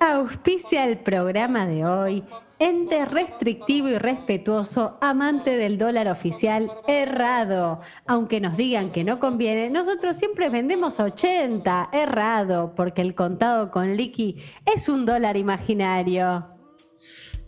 Auspicia el programa de hoy. Ente restrictivo y respetuoso, amante del dólar oficial, errado. Aunque nos digan que no conviene, nosotros siempre vendemos 80, errado, porque el contado con liqui es un dólar imaginario.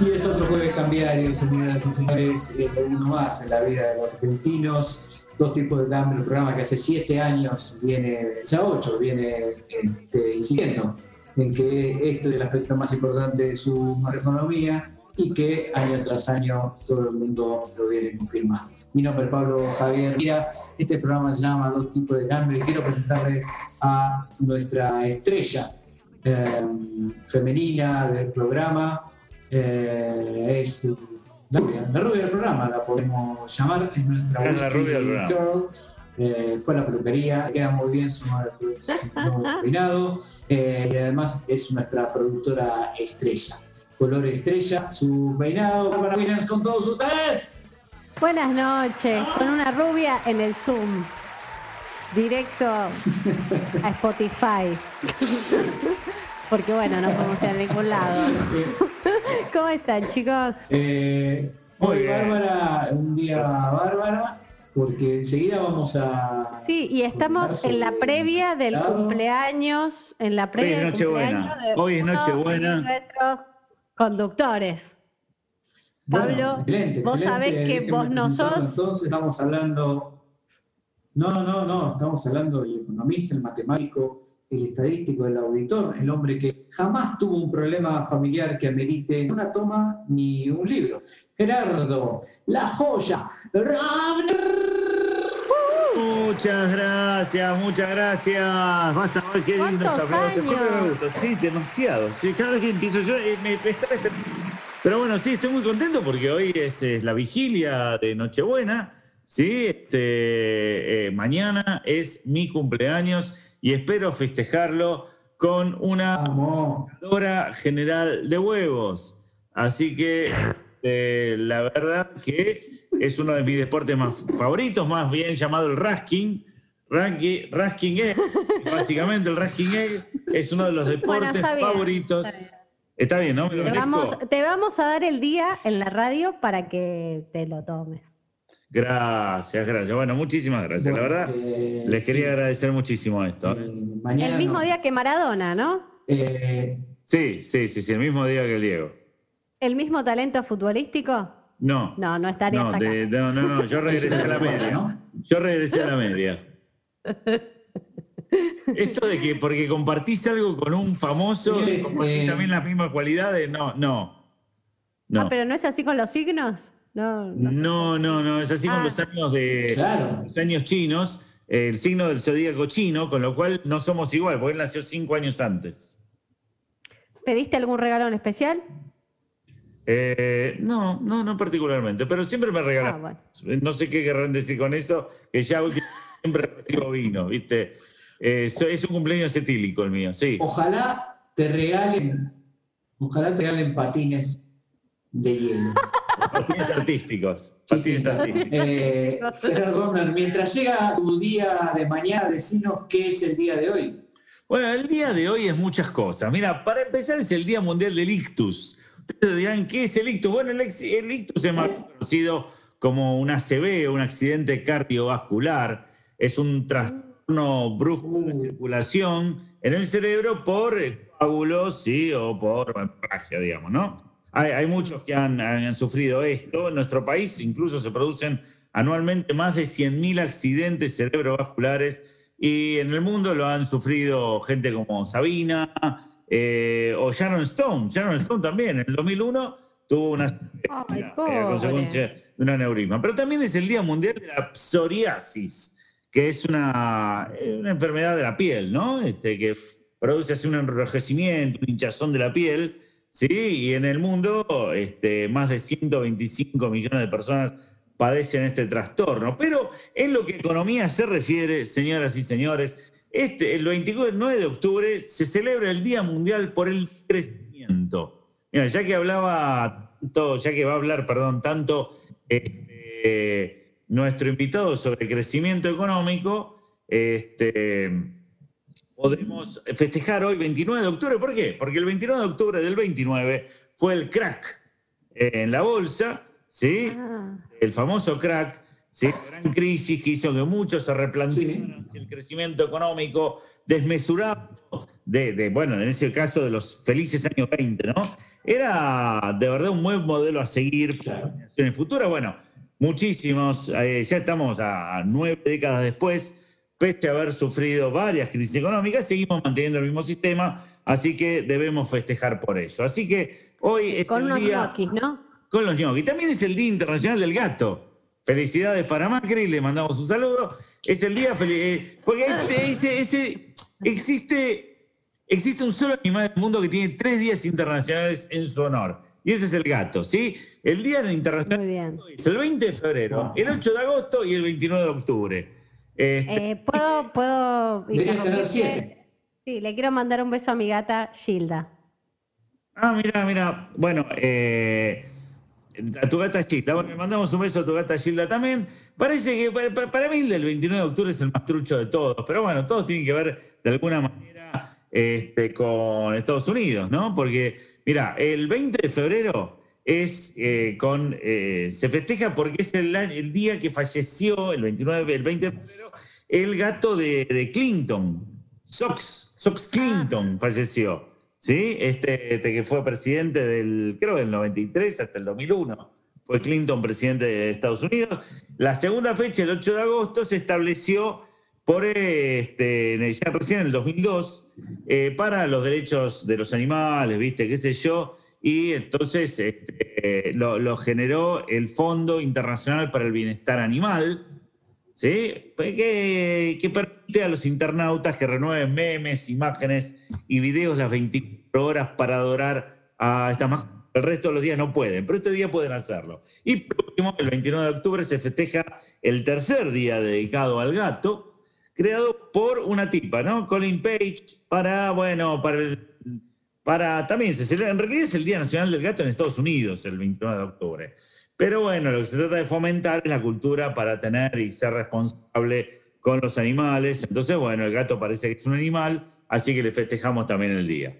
Y es otro jueves cambiario, señoras y señores, eh, uno más en la vida de los argentinos. Dos tipos de cambio, el programa que hace siete años viene, ya ocho, viene este, incidiendo en que esto es el aspecto más importante de su economía y que año tras año todo el mundo lo viene confirmando. Mi nombre es Pablo Javier Mira, este programa se llama Dos tipos de cambio y quiero presentarles a nuestra estrella eh, femenina del programa, eh, es la rubia, la rubia del programa, la podemos llamar, es nuestra Es la rubia del programa. Girl. Eh, fue a la peluquería, queda muy bien su peinado eh, y además es nuestra productora estrella. Color estrella, su peinado. Bárbara Williams con todos ustedes. Buenas noches, con una rubia en el Zoom. Directo a Spotify. Porque bueno, no podemos ir a ningún lado. ¿Cómo están, chicos? Eh, Muy hoy. Bárbara, un día bárbara, porque enseguida vamos a. Sí, y estamos en la previa del cumpleaños, en la previa es del cumpleaños de Hoy es Nochebuena. nuestros conductores. Bueno, Pablo, excelente, vos excelente. sabés que Déjenme vos no sos- Entonces estamos hablando. No, no, no, estamos hablando del economista, el matemático, el estadístico, el auditor, el hombre que jamás tuvo un problema familiar que amerite una toma ni un libro. Gerardo, la joya. Muchas gracias, muchas gracias. Basta, ay, qué lindo. Sí, demasiado. Sí, cada vez que empiezo yo, eh, me, me está- Pero bueno, sí, estoy muy contento porque hoy es, es la vigilia de Nochebuena. Sí, este, eh, mañana es mi cumpleaños y espero festejarlo con una hora general de huevos. Así que eh, la verdad que es uno de mis deportes más favoritos, más bien llamado el rasking. Ranki- Rasking Egg, básicamente el Rasking Egg es uno de los deportes está bien, favoritos. está bien. Está bien, ¿no? ¿Me lo Te vamos, te vamos a dar el día en la radio para que te lo tomes. Gracias, gracias. Bueno, muchísimas gracias. la verdad, eh, les quería sí, agradecer muchísimo esto. mañana El mismo no. día que Maradona, ¿no? Eh, Sí, sí, sí, sí, el mismo día que el Diego. ¿El mismo talento futbolístico? No, No, no estarías no, acá. de- no, no, no, yo regresé a la media. ¿no? Yo regresé a la media. Esto de que porque compartís algo con un famoso, compartís eh, también las mismas cualidades, no, no. No, Ah, pero no es así con los signos. No, no. no, no, es así con Ah. los años de Claro. los años chinos, el signo del zodíaco chino, con lo cual no somos igual, porque él nació cinco años antes. ¿Pediste algún regalo en especial? Eh, no, no, no particularmente, pero siempre me Ah, regalan. bueno. No sé qué querrán decir con eso, que ya siempre recibo vino, ¿viste? Eh, es un cumpleaños etílico el mío, sí. Ojalá te regalen, ojalá te regalen patines de hielo. Patines artísticos. Patines artísticos. Eh, mientras llega tu día de mañana, decinos qué es el día de hoy. Bueno, el día de hoy es muchas cosas. Mira, para empezar es el Día Mundial del Ictus. Ustedes dirán, ¿qué es el ictus? Bueno, el, ictus es más conocido como un ACV, un accidente cardiovascular. Es un trastorno brusco de circulación en el cerebro por coágulos, sí, o por hemorragia, digamos, ¿no? Hay, hay muchos que han, han sufrido esto. En nuestro país incluso se producen anualmente más de 100.000 accidentes cerebrovasculares y en el mundo lo han sufrido gente como Sabina eh, o Sharon Stone. Sharon Stone también, en el 2001 tuvo una Ay, a pobre. consecuencia de un aneurisma. Pero también es el Día Mundial de la Psoriasis, que es una, eh, una enfermedad de la piel, ¿no? Este, que produce así un enrojecimiento, un hinchazón de la piel, ¿sí? Y en el mundo este, más de 125 millones de personas padecen este trastorno. Pero en lo que economía se refiere, señoras y señores, este, el 29 de octubre se celebra el Día Mundial por el Crecimiento. Mira, ya que hablaba, ya que va a hablar, perdón, tanto eh, nuestro invitado sobre crecimiento económico, este, podemos festejar hoy 29 de octubre. ¿Por qué? Porque el 29 de octubre del 29 fue el crack en la bolsa, ¿sí? Ah, El famoso crack, ¿sí? La gran crisis que hizo que muchos se replantearan Sí. el crecimiento económico desmesurado, de, de, bueno, en ese caso de los felices años 20, ¿no? Era de verdad un buen modelo a seguir para Claro. las generaciones futuras. Bueno, muchísimos, eh, ya estamos a nueve décadas después, pese a haber sufrido varias crisis económicas, seguimos manteniendo el mismo sistema, así que debemos festejar por eso. Así que hoy es con el unos día ñoquis, ¿no? con los ñoquis. También es el Día Internacional del Gato. Felicidades para Macri, le mandamos un saludo. Es el día feliz. eh, porque ese- ese- existe, existe un solo animal del mundo que tiene tres días internacionales en su honor. Y ese es el gato, ¿sí? El Día Internacional Muy bien. es el 20 de febrero, el 8 de agosto y el 29 de octubre. Este, Eh, ¿Puedo, puedo Deberías tener siete. Sí, le quiero mandar un beso a mi gata Gilda. Ah, mira, mira. Bueno, eh, a tu gata Gilda. Bueno, le mandamos un beso a tu gata Gilda también. Parece que pa- pa- para, mí el del 29 de octubre es el más trucho de todos, pero bueno, todos tienen que ver de alguna manera este, con Estados Unidos, ¿no? Porque, mira, el 20 de febrero es eh, con. eh, se festeja porque es el, día que falleció, el 29, el 20 de febrero, el gato de, de Clinton, Sox, Sox Clinton falleció. ¿sí? Este, este que fue presidente del, creo, del 93 hasta el 2001. Fue Clinton presidente de Estados Unidos. La segunda fecha, el 8 de agosto, se estableció por, este, ya recién en el 2002, eh, para los derechos de los animales, ¿viste? ¿Qué sé yo? Y entonces este, lo, lo generó el Fondo Internacional para el Bienestar Animal, ¿sí? Pues Que, permite a los internautas que renueven memes, imágenes y videos las 24 horas para adorar a estas mascotas. El resto de los días no pueden, pero este día pueden hacerlo. Y por último, el 29 de octubre se festeja el tercer día dedicado al gato, creado por una tipa, ¿no? Colin Page, para, bueno, para el- para también se celebra, en realidad es el Día Nacional del Gato en Estados Unidos, el 29 de octubre. Pero bueno, lo que se trata de fomentar es la cultura para tener y ser responsable con los animales. Entonces, bueno, el gato parece que es un animal, así que le festejamos también el día.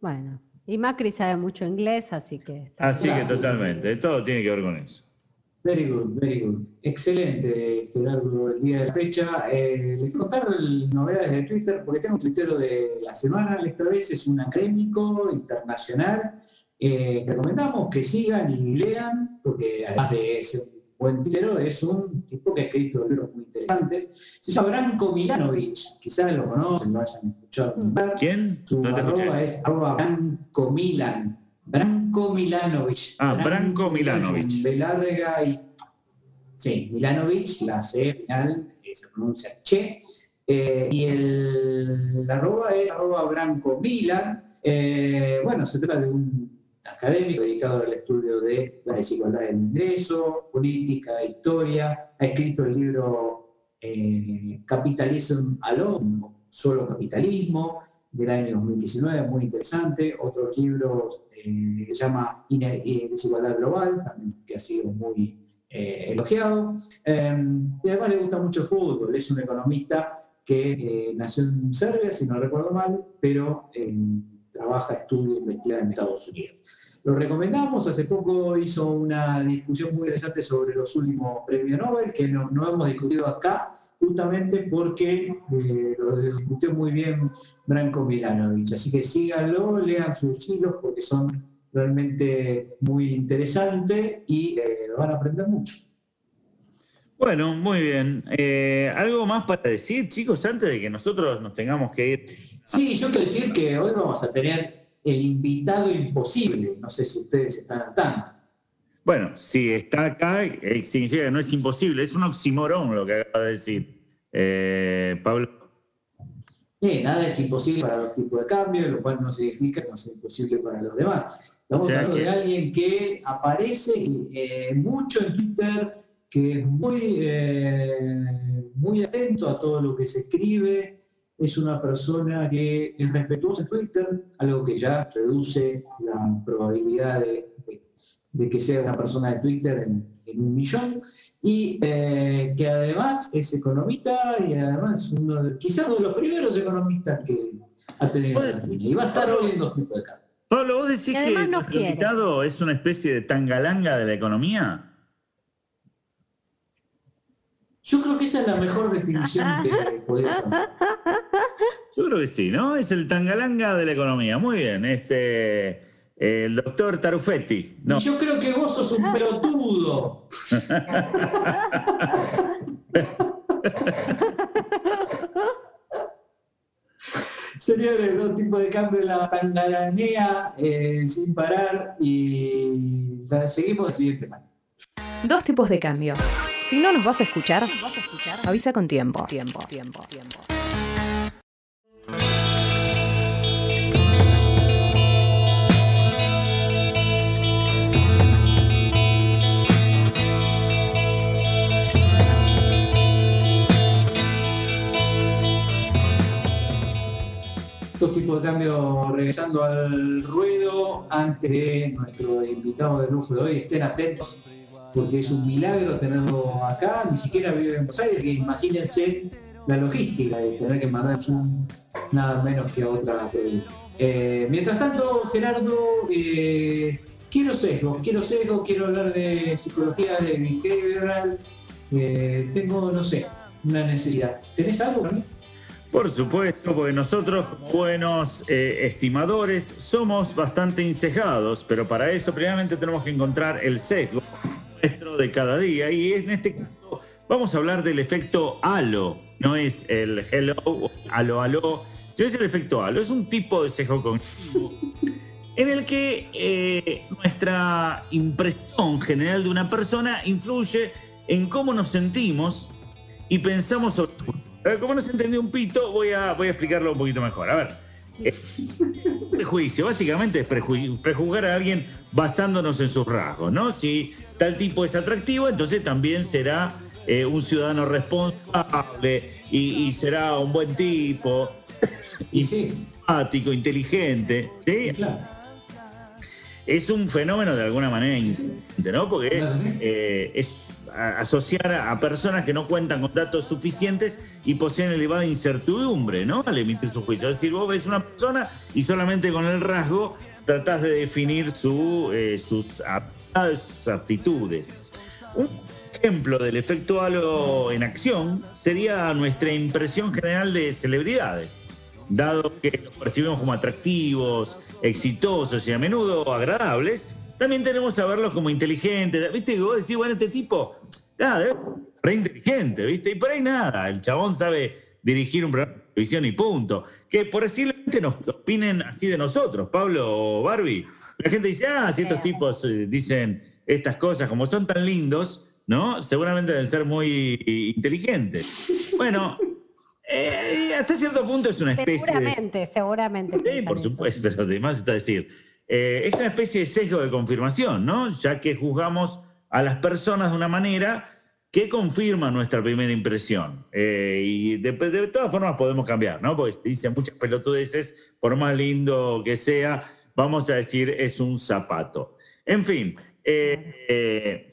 Bueno, y Macri sabe mucho inglés, así que... Así que totalmente, todo tiene que ver con eso. Very good, very good. Excelente, Gerardo, el día de la fecha. Eh, les quiero contar el- novedades de Twitter, porque tengo un tuitero de la semana. Esta vez es un académico internacional. Eh, recomendamos que sigan y lean, porque además de ser un buen tuitero, es un tipo que ha escrito libros muy interesantes. Se llama Branko Milanovic, quizás lo conocen, lo hayan escuchado. ¿Quién? Su No te arroba escuché. es arroba Branko Milan. Branko Milanovic. Ah, Branko Milanovic. larga y. Sí, Milanovic, la C final eh, se pronuncia Che. Eh, y el la arroba es arroba Branco Milan. Eh, bueno, se trata de un académico dedicado al estudio de la desigualdad del ingreso, política, historia. Ha escrito el libro eh, Capitalism Alone, Solo Capitalismo, del año 2019, muy interesante. Otros libros eh, que se llama eh, Desigualdad Global, también que ha sido muy eh, elogiado. Eh, y además le gusta mucho el fútbol, es un economista que eh, nació en Serbia, si no recuerdo mal, pero eh, trabaja, estudia investiga en Estados Unidos. Lo recomendamos, hace poco hizo una discusión muy interesante sobre los últimos premios Nobel, que no, no hemos discutido acá, justamente porque eh, lo discutió muy bien Branko Milanovic. Así que síganlo, lean sus hilos porque son realmente muy interesantes y eh, van a aprender mucho. Bueno, muy bien. Eh, ¿Algo más para decir, chicos, antes de que nosotros nos tengamos que ir? Sí, yo quiero decir que hoy vamos a tener el invitado imposible. No sé si ustedes están al tanto. Bueno, si está acá, significa que no es imposible, es un oxímoron lo que acaba de decir. Eh, Pablo. Eh, nada es imposible para los tipos de cambio, lo cual no significa que no sea imposible para los demás. Estamos O sea hablando que- de alguien que aparece eh, mucho en Twitter, que es muy, eh, muy atento a todo lo que se escribe, es una persona que es respetuosa en Twitter, algo que ya reduce la probabilidad de, de- de que sea una persona de Twitter en, en un millón, y eh, que además es economista y además es uno de, quizás uno de los primeros economistas que ha tenido Bueno. la Argentina. Y va a estar hoy en dos tipos de cambio. Pablo, vos decís que nuestro quiere. invitado es una especie de tangalanga de la economía. Yo creo que esa es la mejor definición que podrías hacer. Yo creo que sí, ¿no? Es el tangalanga de la economía. Muy bien. Este, el doctor Tarufetti. No, yo creo que vos sos un pelotudo. Señores, dos tipos de cambio, la tangalanea eh, sin parar y la seguimos el siguiente tema. Dos tipos de cambio. Si no nos vas a escuchar, avisa con tiempo. Tiempo, tiempo, tiempo. Dos tipos de cambio regresando al ruedo. Antes de nuestro invitado de lujo de hoy, estén atentos porque es un milagro tenerlo acá. Ni siquiera vive en Buenos Aires, que imagínense la logística de tener que mandar nada menos que otra provincia. Eh, mientras tanto, Gerardo, eh, quiero sesgo, quiero sesgo, quiero hablar de psicología, de behavioral. Eh, tengo, no sé, una necesidad. ¿Tenés algo para mí? Por supuesto, porque nosotros, buenos eh, estimadores, somos bastante incejados, pero para eso, primeramente, tenemos que encontrar el sesgo nuestro de cada día. Y en este caso, vamos a hablar del efecto halo. No es el hello halo, halo, sino es el efecto halo. Es un tipo de sesgo cognitivo en el que eh, nuestra impresión general de una persona influye en cómo nos sentimos y pensamos sobre como no se entendió un pito, voy a, voy a explicarlo un poquito mejor. A ver, prejuicio, básicamente es preju- prejuzgar a alguien basándonos en sus rasgos, ¿no? Si tal tipo es atractivo, entonces también será eh, un ciudadano responsable y, y será un buen tipo, Y sí, simpático, inteligente, ¿sí? claro. es un fenómeno de alguna manera ¿no? Porque eh, es asociar a, personas que no cuentan con datos suficientes y poseen elevada incertidumbre, ¿no? Al emitir su juicio. Es decir, vos ves una persona y solamente con el rasgo tratás de definir su, eh, sus aptitudes. Un ejemplo del efecto halo en acción sería nuestra impresión general de celebridades dado que los percibimos como atractivos, exitosos y a menudo agradables, también tenemos a verlos como inteligentes. ¿Viste? Que vos decís, bueno, este tipo, nada, es re inteligente, ¿viste? Y por ahí nada, el chabón sabe dirigir un programa de televisión y punto. Que posiblemente nos opinen así de nosotros, Pablo o Barbie. La gente dice, ah, si estos tipos eh, dicen estas cosas, como son tan lindos, ¿no? Seguramente deben ser muy inteligentes. Bueno, eh, hasta cierto punto es una especie de... Seguramente, seguramente. Sí, por eso. supuesto, pero además está decir, eh, es una especie de sesgo de confirmación, ¿no? Ya que juzgamos a las personas de una manera que confirma nuestra primera impresión. Eh, y de, todas formas podemos cambiar, ¿no? Porque dicen muchas pelotudeces, por más lindo que sea, vamos a decir es un zapato. En fin, eh, eh,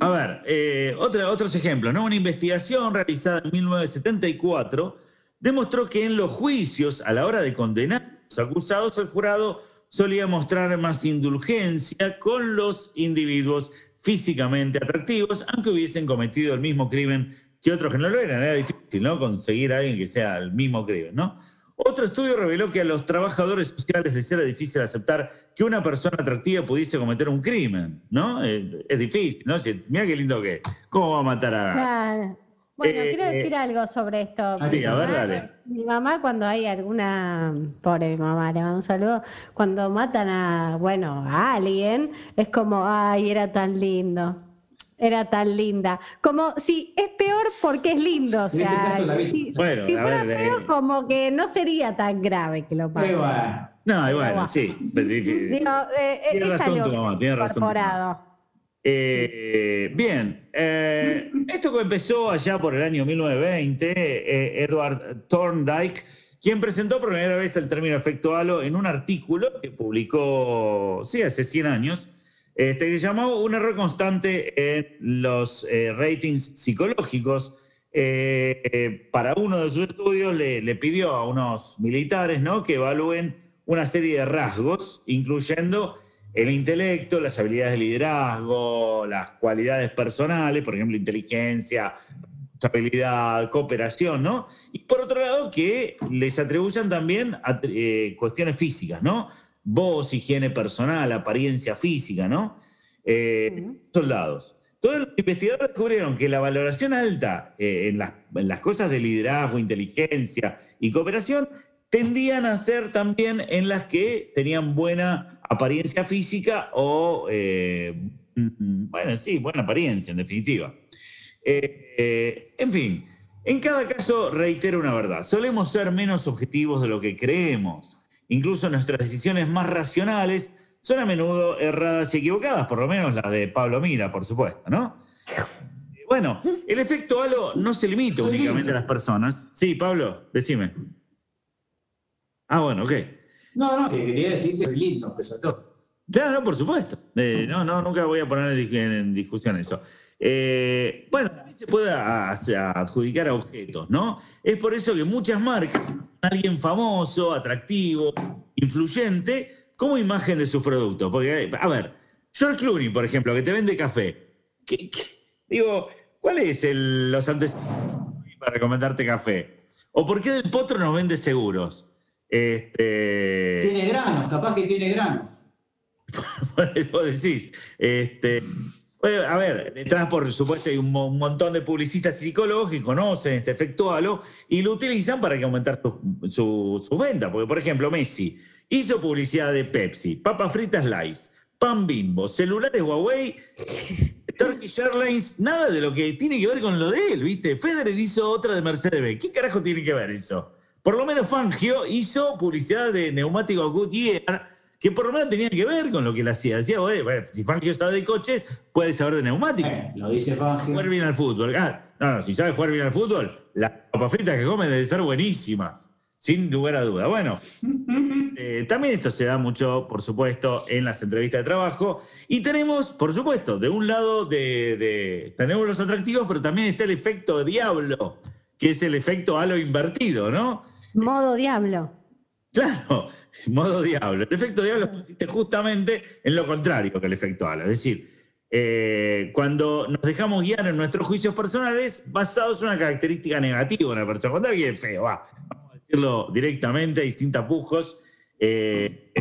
a ver, otros ejemplos, ¿no? Una investigación realizada en 1974 demostró que en los juicios, a la hora de condenar a los acusados, el jurado solía mostrar más indulgencia con los individuos físicamente atractivos, aunque hubiesen cometido el mismo crimen que otros que no lo eran. Era difícil, ¿no? Conseguir a alguien que sea el mismo crimen, ¿no? Otro estudio reveló que a los trabajadores sociales les era difícil aceptar que una persona atractiva pudiese cometer un crimen, ¿no? Eh, es difícil, ¿no? Mira qué lindo que. ¿Cómo va a matar a...? Claro. Bueno, Eh, quiero decir algo sobre esto. sí, Mi a ver, mamá- dale. Mi mamá, cuando hay alguna, pobre mi mamá, le mando un saludo, cuando matan a, bueno, a alguien, es como, ay, era tan lindo. era tan linda. Como si es peor porque es lindo. O En este sea, caso la vi. si, Bueno, si fuera ver, feo, eh. como que no sería tan grave que lo pase. Pero, ah, No, bueno, sí. pues, Digo, eh, Tiene es razón algo tu mamá, tiene razón tu mamá. incorporado. Eh, bien, eh, esto que empezó allá por el año 1920, eh, Edward Thorndike, quien presentó por primera vez el término efecto halo en un artículo que publicó, sí, hace 100 años, este, que llamó un error constante en los ratings psicológicos. Para uno de sus estudios le, le pidió a unos militares ¿no? que evalúen una serie de rasgos, incluyendo el intelecto, las habilidades de liderazgo, las cualidades personales, por ejemplo, inteligencia, responsabilidad, cooperación, ¿no? Y por otro lado, que les atribuyan también a- eh, cuestiones físicas, ¿no? Voz, higiene personal, apariencia física, ¿no? Eh, soldados. Todos los investigadores descubrieron que la valoración alta eh, en, las, en las cosas de liderazgo, inteligencia y cooperación tendían a ser también en las que tenían buena apariencia física o, eh, mm, bueno, sí, buena apariencia en definitiva. Eh, eh, en fin, en cada caso reitero una verdad, solemos ser menos objetivos de lo que creemos. Incluso nuestras decisiones más racionales son a menudo erradas y equivocadas, por lo menos las de Pablo Mira, por supuesto, ¿no? Bueno, el efecto halo no se limita únicamente a las personas. Sí, Pablo, decime. Ah, bueno, ok. No, no, que quería decir que soy lindo, a todo. Claro, no, por supuesto. Eh, no, no, nunca voy a poner en, dis- en discusión eso. Eh, bueno, también se puede adjudicar a objetos, ¿no? Es por eso que muchas marcas, alguien famoso, atractivo, influyente, como imagen de sus productos. Porque, a ver, George Clooney, por ejemplo, que te vende café. ¿Qué-? Digo, ¿cuál es los antecedentes para recomendarte café? ¿O por qué Del Potro nos vende seguros? Este... Tiene granos, capaz que tiene granos. Vos decís. Este, bueno, a ver, detrás, por supuesto, hay un, mo- un montón de publicistas y psicólogos que conocen este efecto halo y lo utilizan para que aumentar su, su, su venta. Porque, por ejemplo, Messi hizo publicidad de Pepsi, papas fritas Lice, pan bimbo, celulares Huawei, Turkish Airlines, nada de lo que tiene que ver con lo de él, ¿viste? Federer hizo otra de Mercedes-Benz. ¿Qué carajo tiene que ver eso? Por lo menos Fangio hizo publicidad de neumáticos Goodyear que por lo menos tenían que ver con lo que él hacía. Decía, "Oye, bueno, si Fangio sabe de coches, puede saber de neumáticos. Eh, lo dice Fangio. Jugar bien al fútbol. Ah, no, no, si sabe jugar bien al fútbol, las papas fritas que come deben ser buenísimas, sin lugar a duda. Bueno, eh, también esto se da mucho, por supuesto, en las entrevistas de trabajo. Y tenemos, por supuesto, de un lado, de, de- tenemos los atractivos, pero también está el efecto diablo, que es el efecto halo invertido, ¿no? Modo diablo. Claro, modo diablo. El efecto diablo consiste justamente en lo contrario que el efecto halo. Es decir, eh, cuando nos dejamos guiar en nuestros juicios personales basados en una característica negativa de una persona. Cuando alguien es feo, va, vamos a decirlo directamente y sin tapujos. eh,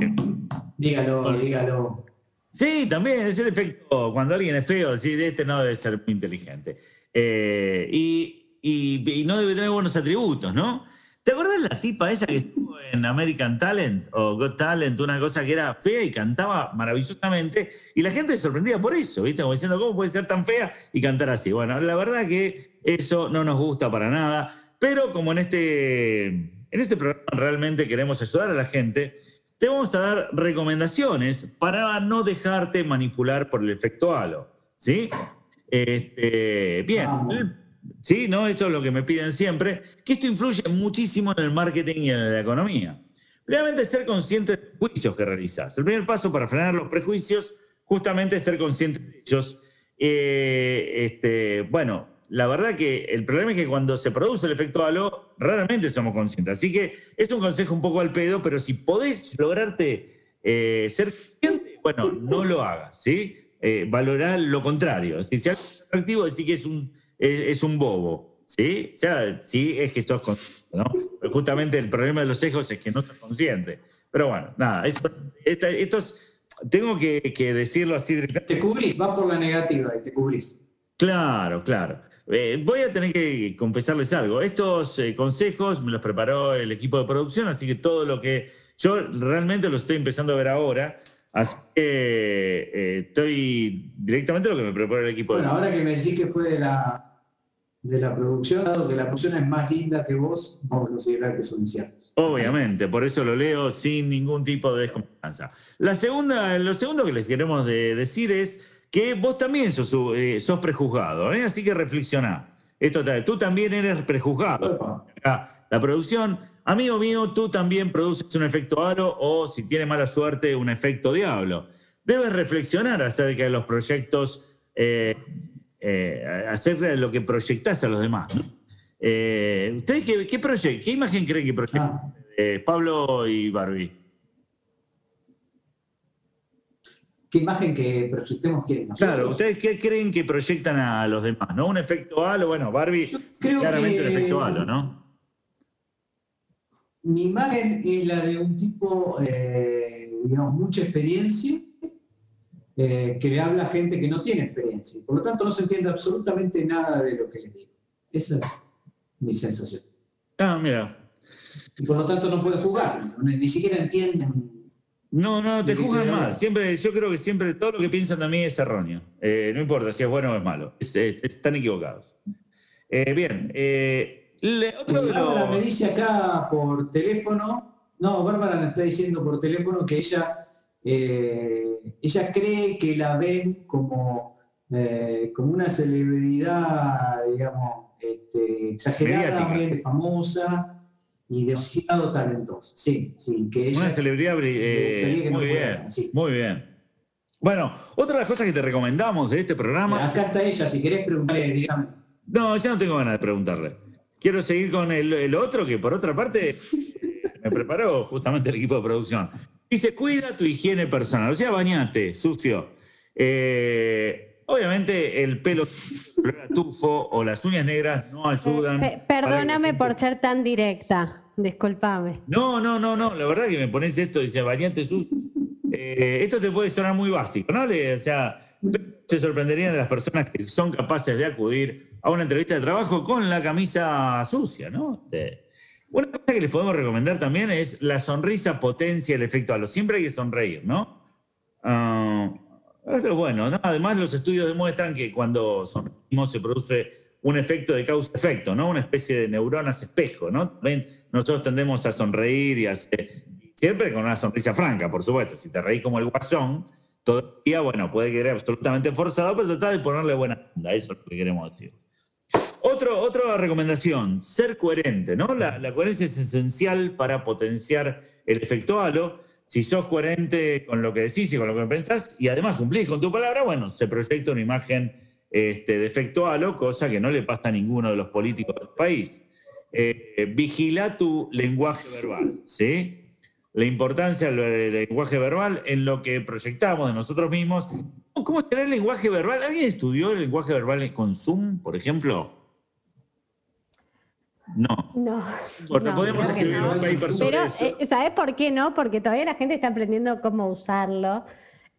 Dígalo, dígalo. Sí, también es el efecto, cuando alguien es feo, decir, este no debe ser muy inteligente. Eh, y, y- y no debe tener buenos atributos, ¿no? ¿Te acuerdas la tipa esa que estuvo en American Talent o Got Talent, una cosa que era fea y cantaba maravillosamente? Y la gente se sorprendía por eso, ¿viste? Como diciendo, ¿cómo puede ser tan fea y cantar así? Bueno, la verdad que eso no nos gusta para nada, pero como en este, en este programa realmente queremos ayudar a la gente, te vamos a dar recomendaciones para no dejarte manipular por el efecto halo. ¿Sí? Este, bien. Sí, ¿no? Esto es lo que me piden siempre, que esto influye muchísimo en el marketing y en la economía. Primeramente, ser consciente de los juicios que realizas. El primer paso para frenar los prejuicios, justamente es ser consciente de ellos. Eh, este, bueno, la verdad que el problema es que cuando se produce el efecto halo, raramente somos conscientes. Así que es un consejo un poco al pedo, pero si podés lograrte eh, ser consciente, bueno, no lo hagas, ¿sí? Eh, valorar lo contrario. Si algo es decir que es un, es, es un bobo, ¿sí? O sea, sí es que sos consciente, ¿no? Pero justamente el problema de los sesgos es que no sos consciente. Pero bueno, nada, eso, esta- estos, tengo que, que decirlo así directamente. Te cubrís, vas por la negativa y te cubrís. Claro, claro. Eh, voy a tener que confesarles algo. Estos eh, consejos me los preparó el equipo de producción, así que todo lo que yo realmente lo estoy empezando a ver ahora, Así que eh, estoy directamente lo que me prepara el equipo. de- Bueno, ahora que me decís que fue de la, de la producción, dado que la producción es más linda que vos, vamos a considerar que son ciertos. Obviamente, por eso lo leo sin ningún tipo de desconfianza. La segunda, lo segundo que les queremos de- decir es que vos también sos, eh, sos prejuzgado, ¿eh? así que reflexioná. Esto, tú también eres prejuzgado. La producción, amigo mío, tú también produces un efecto halo o, si tiene mala suerte, un efecto diablo. Debes reflexionar acerca de los proyectos, eh, eh, acerca de lo que proyectás a los demás. ¿no? Eh, ¿Ustedes qué, qué, proyec- qué imagen creen que proyectan? Ah, Eh, Pablo y Barbie. ¿Qué imagen que proyectemos que nosotros? Claro, ¿ustedes qué creen que proyectan a los demás? ¿No? Un efecto halo, bueno, Barbie, creo claramente que- un efecto halo, ¿no? Mi imagen es la de un tipo, eh, digamos, mucha experiencia, eh, que le habla a gente que no tiene experiencia. Por lo tanto, no se entiende absolutamente nada de lo que les digo. Esa es mi sensación. Ah, mira. Y por lo tanto, no puede jugar. Ni, siquiera entienden. No, no, te ¿De qué juzgan mal. Siempre, yo creo que siempre todo lo que piensan de mí es erróneo. Eh, no importa si es bueno o es malo. Es- es- están equivocados. Eh, bien. eh, le- otro de Bárbara me dice acá por teléfono, no, Bárbara me está diciendo por teléfono que ella, eh, ella cree que la ven como, eh, como una celebridad, digamos, este, exageradamente famosa y demasiado talentosa. Sí, sí, que ella... Una celebridad. eh, que no muy fuera bien. Muy bien. Bueno, otra de las cosas que te recomendamos de este programa. Acá está ella, si querés preguntarle directamente. No, ya no tengo ganas de preguntarle. Quiero seguir con el, el otro que, por otra parte, me preparó justamente el equipo de producción. Dice, cuida tu higiene personal. O sea, bañate, sucio. Eh, obviamente, el pelo a tufo o las uñas negras no ayudan. Que la perdóname por ser tan directa. Disculpame. No, no, no, no. La verdad que me pones esto, dice, bañate sucio. Eh, esto te puede sonar muy básico, ¿no? O sea, se sorprenderían de las personas que son capaces de acudir a una entrevista de trabajo con la camisa sucia, ¿no? Este, Una cosa que les podemos recomendar también es la sonrisa potencia el efecto halo. Siempre hay que sonreír, ¿no? Ah, pero bueno, ¿no? además los estudios demuestran que cuando sonreímos se produce un efecto de causa-efecto, ¿no? Una especie de neuronas espejo, ¿no? Ven, nosotros tendemos a sonreír y a hacer- siempre con una sonrisa franca, por supuesto. Si te reís como el guasón, día, bueno, puede quedar absolutamente forzado, pero trata de ponerle buena onda, eso es lo que queremos decir. Otro, otra recomendación, ser coherente, ¿no? La, coherencia es esencial para potenciar el efecto halo. Si sos coherente con lo que decís y con lo que pensás y además cumplís con tu palabra, bueno, se proyecta una imagen este, de efecto halo, cosa que no le pasa a ninguno de los políticos del país. Eh, vigila tu lenguaje verbal, ¿sí? La importancia del, del lenguaje verbal en lo que proyectamos de nosotros mismos. ¿Cómo será el lenguaje verbal? ¿Alguien estudió el lenguaje verbal con Zoom, por ejemplo? No. No. Porque no, podemos escribir no. un paper sobre Pero, eso. eh, ¿sabes por qué no? Porque todavía la gente está aprendiendo cómo usarlo.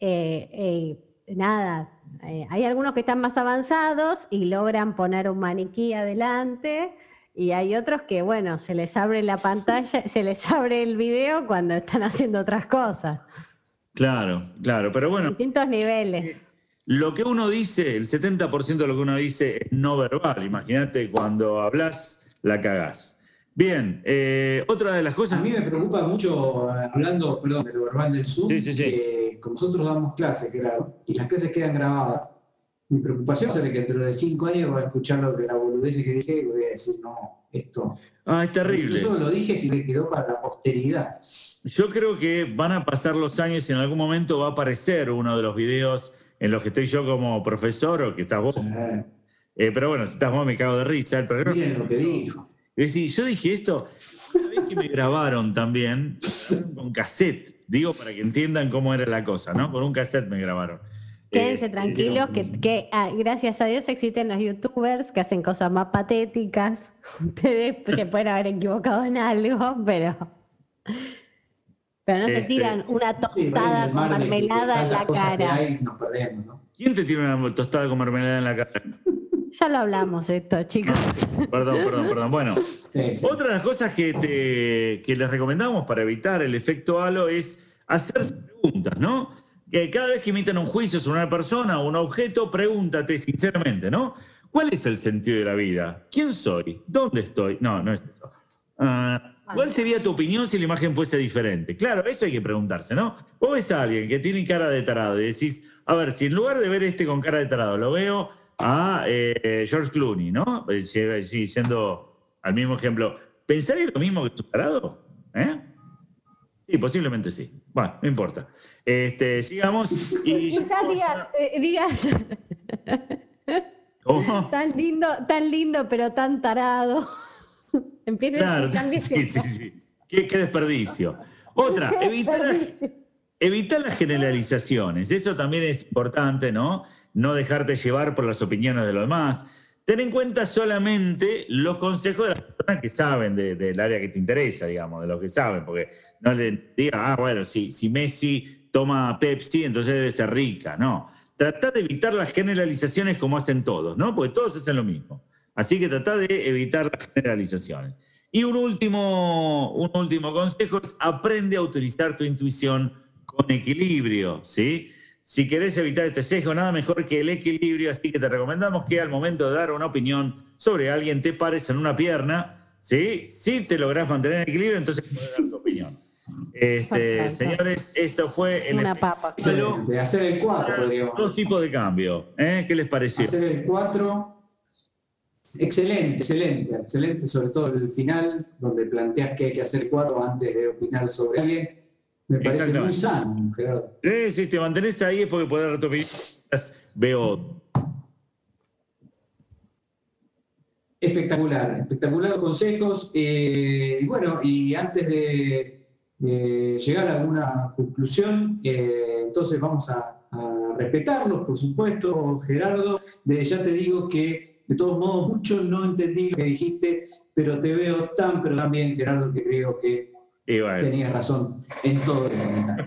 Eh, eh, nada, eh, hay algunos que están más avanzados y logran poner un maniquí adelante. Y hay otros que, bueno, se les abre la pantalla, se les abre el video cuando están haciendo otras cosas. Claro, claro. Pero bueno, Distintos niveles. lo que uno dice, el 70% de lo que uno dice es no verbal. Imagínate cuando hablas, la cagás. Bien, eh, otra de las A cosas. mí me preocupa mucho, eh, hablando, perdón, de lo verbal del Zoom, Sí, sí, sí. que como nosotros damos clases, claro, y las clases quedan grabadas. Mi preocupación es que dentro de cinco años voy a escuchar lo que la boludez que dije y voy a decir, no, esto. Ah, es terrible. Yo solo lo dije si me quedó para la posteridad. Yo creo que van a pasar los años y en algún momento va a aparecer uno de los videos en los que estoy yo como profesor o que estás vos. Eh, Eh, pero bueno, si estás vos me cago de risa. El programa- miren lo que dijo. Es decir, yo dije esto, una vez que me grabaron también, con cassette, digo para que entiendan cómo era la cosa, ¿no? Con un cassette me grabaron. Quédense Eh, tranquilos, que, que, ah, gracias a Dios existen los youtubers que hacen cosas más patéticas. Ustedes se pueden haber equivocado en algo, pero. Pero no se Este, tiran una tostada con mar de- de mermelada en la cara. hay, nos perdemos, ¿no? ¿Quién te tiene una tostada con mermelada en la cara? Ya lo hablamos esto, chicos. Perdón, perdón, perdón. Bueno, Sí, sí. otra de las cosas que, te, que les recomendamos para evitar el efecto halo es hacerse preguntas preguntas, ¿no? Que cada vez que imitan un juicio sobre una persona o un objeto, pregúntate sinceramente, ¿no? ¿Cuál es el sentido de la vida? ¿Quién soy? ¿Dónde estoy? No, no es eso. Ah, ¿Cuál sería tu opinión si la imagen fuese diferente? Claro, eso hay que preguntarse, ¿no? Vos ves a alguien que tiene cara de tarado y decís, a ver, si en lugar de ver este con cara de tarado, lo veo a eh, George Clooney, ¿no? Eh, si- si- Yendo al mismo ejemplo, ¿pensaría lo mismo que tu tarado? ¿Eh? Sí, posiblemente sí. Bueno, no importa. Este, sigamos. Y Quizás digas, eh, digas, ¿Cómo? tan lindo, tan lindo, pero tan tarado. Empieza Claro, sí, sí, sí. Qué, qué desperdicio. Otra, evitar, evitar las generalizaciones. Eso también es importante, ¿no? No dejarte llevar por las opiniones de los demás. Ten en cuenta solamente los consejos de las personas que saben de- del área que te interesa, digamos, de los que saben, porque no le diga, ah, bueno, si, si Messi toma Pepsi, entonces debe ser rica. No. Trata de evitar las generalizaciones como hacen todos, ¿no? Porque todos hacen lo mismo. Así que trata de evitar las generalizaciones. Y un último, un último consejo es aprende a utilizar tu intuición con equilibrio, ¿sí? Si querés evitar este sesgo, nada mejor que el equilibrio, así que te recomendamos que al momento de dar una opinión sobre alguien te pares en una pierna, ¿sí? Si te lográs mantener en equilibrio, entonces podés dar tu opinión. Este, señores, esto fue el Una papa. Excelente. Hacer el 4, podríamos dos tipos de cambio. ¿eh? ¿Qué les pareció? Hacer el 4. Excelente, excelente, excelente, sobre todo el final, donde planteas que hay que hacer 4 antes de opinar sobre alguien. Me parece muy sano, Gerardo. Sí, si te mantenés ahí es porque podés dar tu opinión. Veo Espectacular, espectacular los consejos. eh, y bueno, y antes de, llegar a alguna conclusión, eh, entonces vamos a, a respetarlos, por supuesto, Gerardo. De, ya te digo que de todos modos mucho no entendí lo que dijiste, pero te veo tan, pero tan bien, Gerardo, que creo que y bueno. tenías razón en todo el comentario.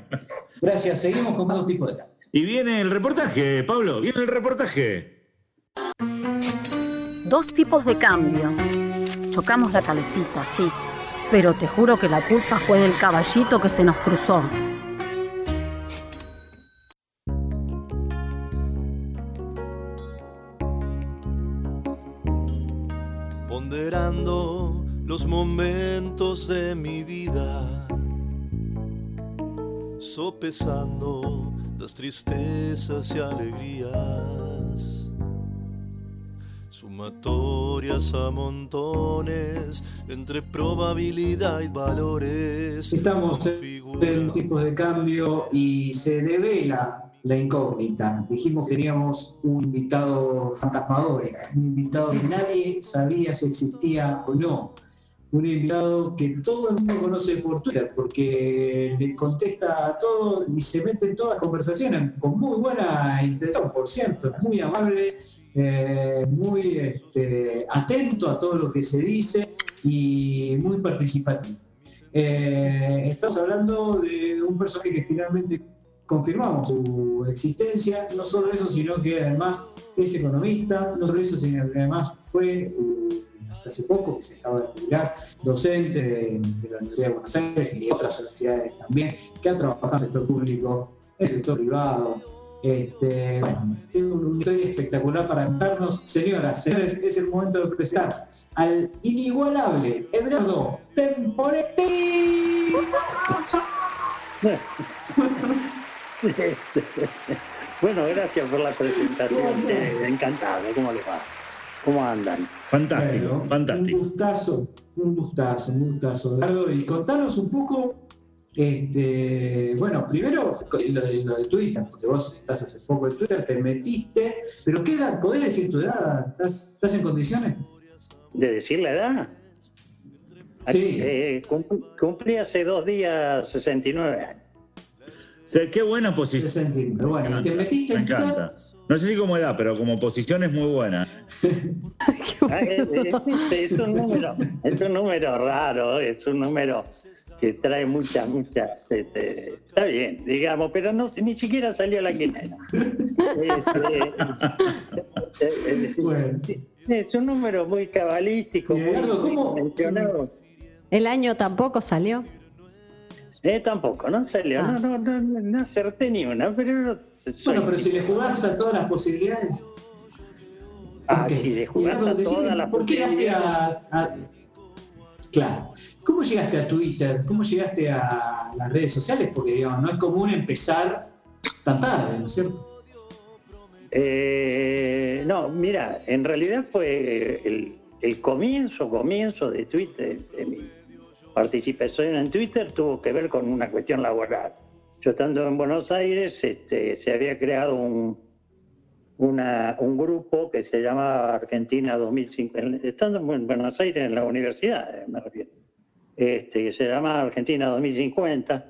Gracias, seguimos con más dos tipos de cambios. Y viene el reportaje, Pablo, viene el reportaje. Dos tipos de cambio. Chocamos la calecita, sí. Pero te juro que la culpa fue del caballito que se nos cruzó. Los momentos de mi vida, sopesando las tristezas y alegrías, sumatorias a montones entre probabilidad y valores. Estamos en tipos de cambio y se devela la incógnita. Dijimos que teníamos un invitado fantasmador, un invitado que nadie sabía si existía o no. Un invitado que todo el mundo conoce por Twitter porque le contesta a todo y se mete en todas las conversaciones con muy buena intención, por cierto, muy amable, eh, muy este, atento a todo lo que se dice y muy participativo. Eh, estamos hablando de un personaje que finalmente confirmamos su existencia, no solo eso, sino que además es economista, no solo eso, sino que además fue, eh, hasta hace poco, que se acaba de jubilar, docente de, de la Universidad de Buenos Aires y de otras universidades también, que ha trabajado en el sector público, en el sector privado. Este, bueno, tiene una historia espectacular para contarnos. Señoras, señores, es el momento de presentar al inigualable Edgardo Temporetti. Bueno, gracias por la presentación. encantado. ¿Cómo les va? ¿Cómo andan? Fantástico, Bueno, fantástico. Un gustazo, un gustazo, un gustazo. Y contanos un poco, este, bueno, primero lo de, lo de Twitter, porque vos estás hace poco en Twitter, te metiste, pero ¿qué edad? ¿Podés decir tu edad? ¿Estás, estás en condiciones? ¿De decir la edad? Sí. Eh, cum- cumplí hace dos días 69 años. O sea, qué buena posición. 69. Bueno, y te metiste Me en Twitter. No sé si como edad, pero como posición es muy buena. Es, es- es un número, es un número raro, es un número que trae muchas, muchas. este, está bien, digamos, pero no ni siquiera salió la quinela. Este, es decir, Bueno. es un número muy cabalístico, Y, muy, ¿cómo- mencionado. El año tampoco salió. Eh, tampoco, no salió, Ah. no, no, no, no, no acerté ni una, pero Bueno, pero si le jugás a todas las posibilidades. Ah, Ok. si jugar Eduardo, a todas las ¿Por qué llegaste a, a- Claro. ¿Cómo llegaste a Twitter? ¿Cómo llegaste a las redes sociales? Porque, digamos, no es común empezar tan tarde, ¿no es cierto? Eh, no, mira, en realidad fue el, el comienzo, comienzo de Twitter, de mi participación en Twitter tuvo que ver con una cuestión laboral. Yo estando en Buenos Aires, este, se había creado un, grupo que se llamaba Argentina 2050, estando en Buenos Aires en la universidad, eh, me refiero, este, que se llama Argentina 2050.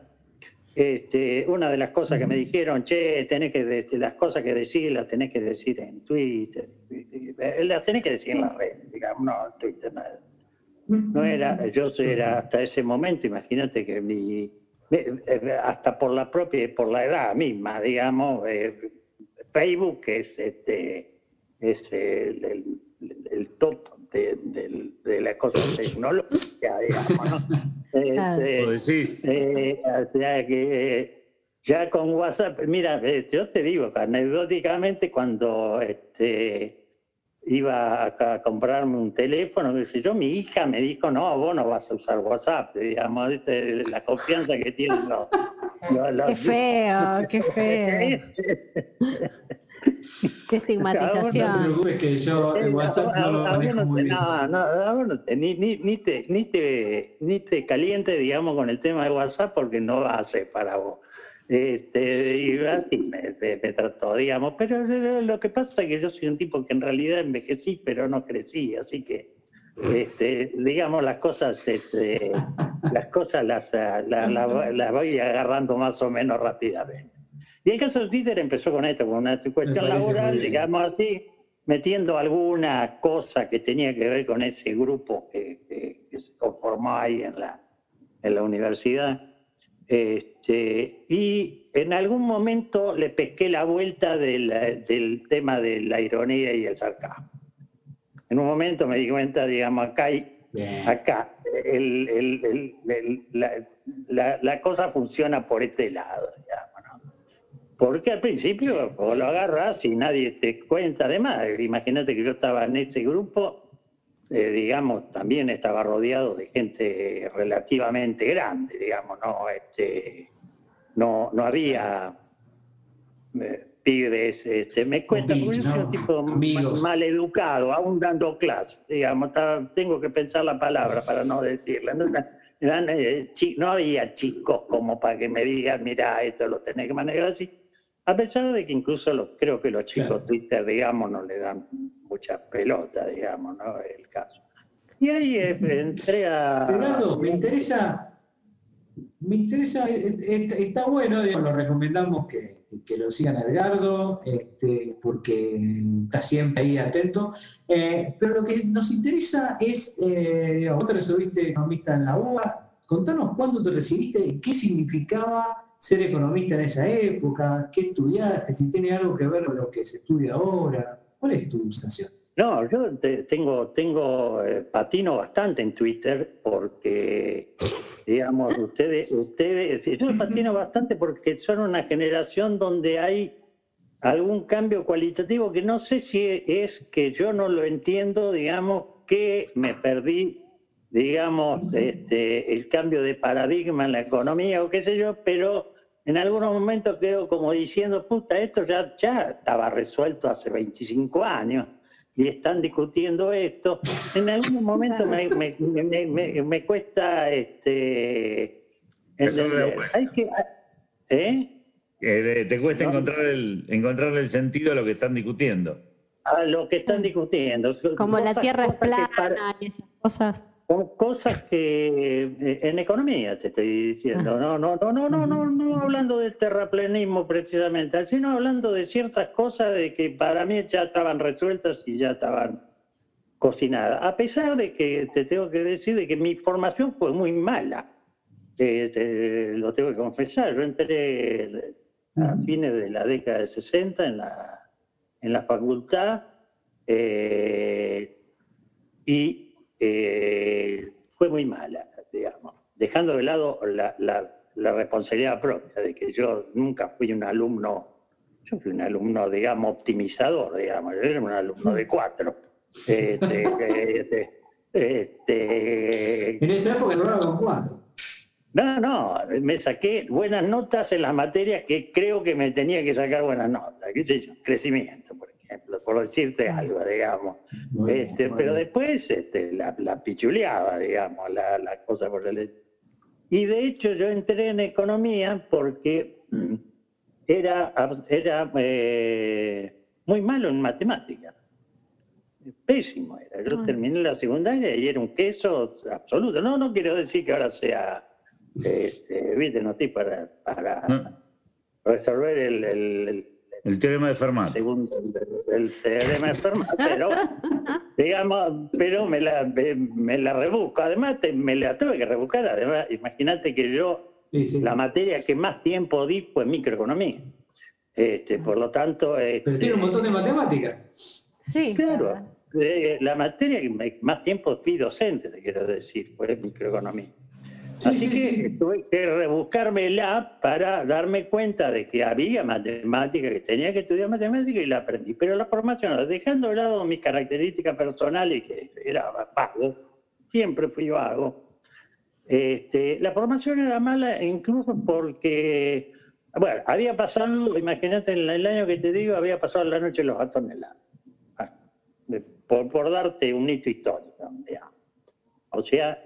Este, una de las cosas que me dijeron, che, tenés que las cosas que decís las tenés que decir en Twitter, las tenés que decir en la red, digamos, no, en Twitter no, no era, yo era hasta ese momento, imagínate que mi, me- eh, hasta por la propia, por la edad misma, digamos, eh, Facebook es este es el, el- el top de, del- de las cosas tecnológicas, digamos, ¿no? Este, Lo decís. eh, o sea que ya con WhatsApp, mira, yo te digo, anecdóticamente, cuando este, iba a, a comprarme un teléfono, qué sé yo, mi hija me dijo, no, vos no vas a usar WhatsApp, digamos, ¿viste? la confianza que tienen los... los- los- Qué feo, qué feo. Qué No te estigmatización. preocupes que yo el WhatsApp no lo manejo no muy te- bien. No, no, a vos no te- ni, ni, ni te, ni, te, ni te caliente, digamos, con el tema de WhatsApp porque no va a ser para vos. Este, y así me, me- me trató, digamos. Pero eh, lo que pasa es que yo soy un tipo que en realidad envejecí, pero no crecí, así que, este, digamos, las cosas, este, las cosas las, ah, la- la- las voy agarrando más o menos rápidamente. Y el caso de Twitter empezó con esto, con una cuestión laboral, digamos así, metiendo alguna cosa que tenía que ver con ese grupo que, que- que se conformó ahí en la, en la universidad. Este, y en algún momento le pesqué la vuelta del, del tema de la ironía y el sarcasmo. En un momento me di cuenta, digamos, acá hay acá el- el- el- el- la, la- la cosa funciona por este lado, digamos, ¿no? Porque al principio vos lo agarras y nadie te cuenta. Además, imagínate que yo estaba en ese grupo, eh, digamos, también estaba rodeado de gente relativamente grande, digamos, no, este, no, no había eh, pibes, este, me cuenta, porque yo soy ¿no? un tipo mal educado, aún dando clases, digamos, tengo que pensar la palabra para no decirla. No, eran, eh, no había chicos como para que me digan, mira, esto lo tenés que manejar así. A pesar de que incluso los, creo que los chicos. Twitter, digamos, no le dan mucha pelota, digamos, ¿no? El caso. Y ahí eh, entré a... Edgardo, me interesa, me interesa, eh, eh, está bueno, digamos, lo recomendamos que, que lo sigan a Edgardo, este, porque está siempre ahí atento. Eh, pero lo que nos interesa es, eh, digamos, vos te recibiste economista en la UBA, contanos cuándo te recibiste y qué significaba ser economista en esa época, qué estudiaste, si tiene algo que ver con lo que se estudia ahora. ¿Cuál es tu sensación? No, yo te- tengo, tengo eh, patino bastante en Twitter porque, digamos, ustedes, ustedes, yo patino bastante porque son una generación donde hay algún cambio cualitativo que no sé si es que yo no lo entiendo, digamos, que me perdí, digamos, este, el cambio de paradigma en la economía o qué sé yo, pero en algunos momentos quedo como diciendo, puta, esto ya, ya estaba resuelto hace 25 años y están discutiendo esto. En algún momento me, me- me- me- me cuesta este, Eso entender. es bueno. Hay que, ¿eh? Eh, te cuesta No. encontrar el, encontrarle el sentido a lo que están discutiendo. A lo que están discutiendo. Como la tierra es para- plana y esas cosas. Cosas que eh, en economía te estoy diciendo, no, no, no, no, no, no, no hablando de terraplanismo precisamente, sino hablando de ciertas cosas de que para mí ya estaban resueltas y ya estaban cocinadas. A pesar de que te tengo que decir de que mi formación fue muy mala, Eh, te- lo tengo que confesar. Yo entré a fines de la década de 60 en la, en la facultad eh, y eh, fue muy mala, digamos. Dejando de lado la, la- la responsabilidad propia de que yo nunca fui un alumno, yo fui un alumno, digamos, optimizador, digamos, yo era un alumno de cuatro. Este, este, este, En esa época duraba con cuatro. no, no, me saqué buenas notas en las materias que creo que me tenía que sacar buenas notas, qué sé yo, crecimiento, por ejemplo, por decirte algo, digamos. Muy Este, pero bien. después este, la, la pichuleaba, digamos, la, la cosa por el... Y de hecho yo entré en economía porque mm, era, era eh, muy malo en matemáticas. Pésimo era. Yo Ah. terminé la secundaria y era un queso absoluto. No, no quiero decir que ahora sea, este, viste, no estoy para, para resolver el- el- el, El teorema de Fermat. según el, teorema de Fermat, pero digamos, pero me la, me, me la rebusco. Además, te- me la tuve que rebuscar. Además, imagínate que yo, Sí, sí. la materia que más tiempo di fue microeconomía. Este, por lo tanto, Pero este, tiene un montón de matemáticas. Sí, Claro, eh, la materia que más tiempo fui docente, te quiero decir, fue microeconomía. Sí, Así sí, que sí. tuve que rebuscármela para darme cuenta de que había matemática, que tenía que estudiar matemática y la aprendí. Pero la formación, dejando de lado mis características personales, que era vago, siempre fui vago, este, la formación era mala incluso porque, bueno, había pasado, imagínate, en el año que te digo, había pasado la noche de los atones de- por, por darte un hito histórico, digamos. O sea,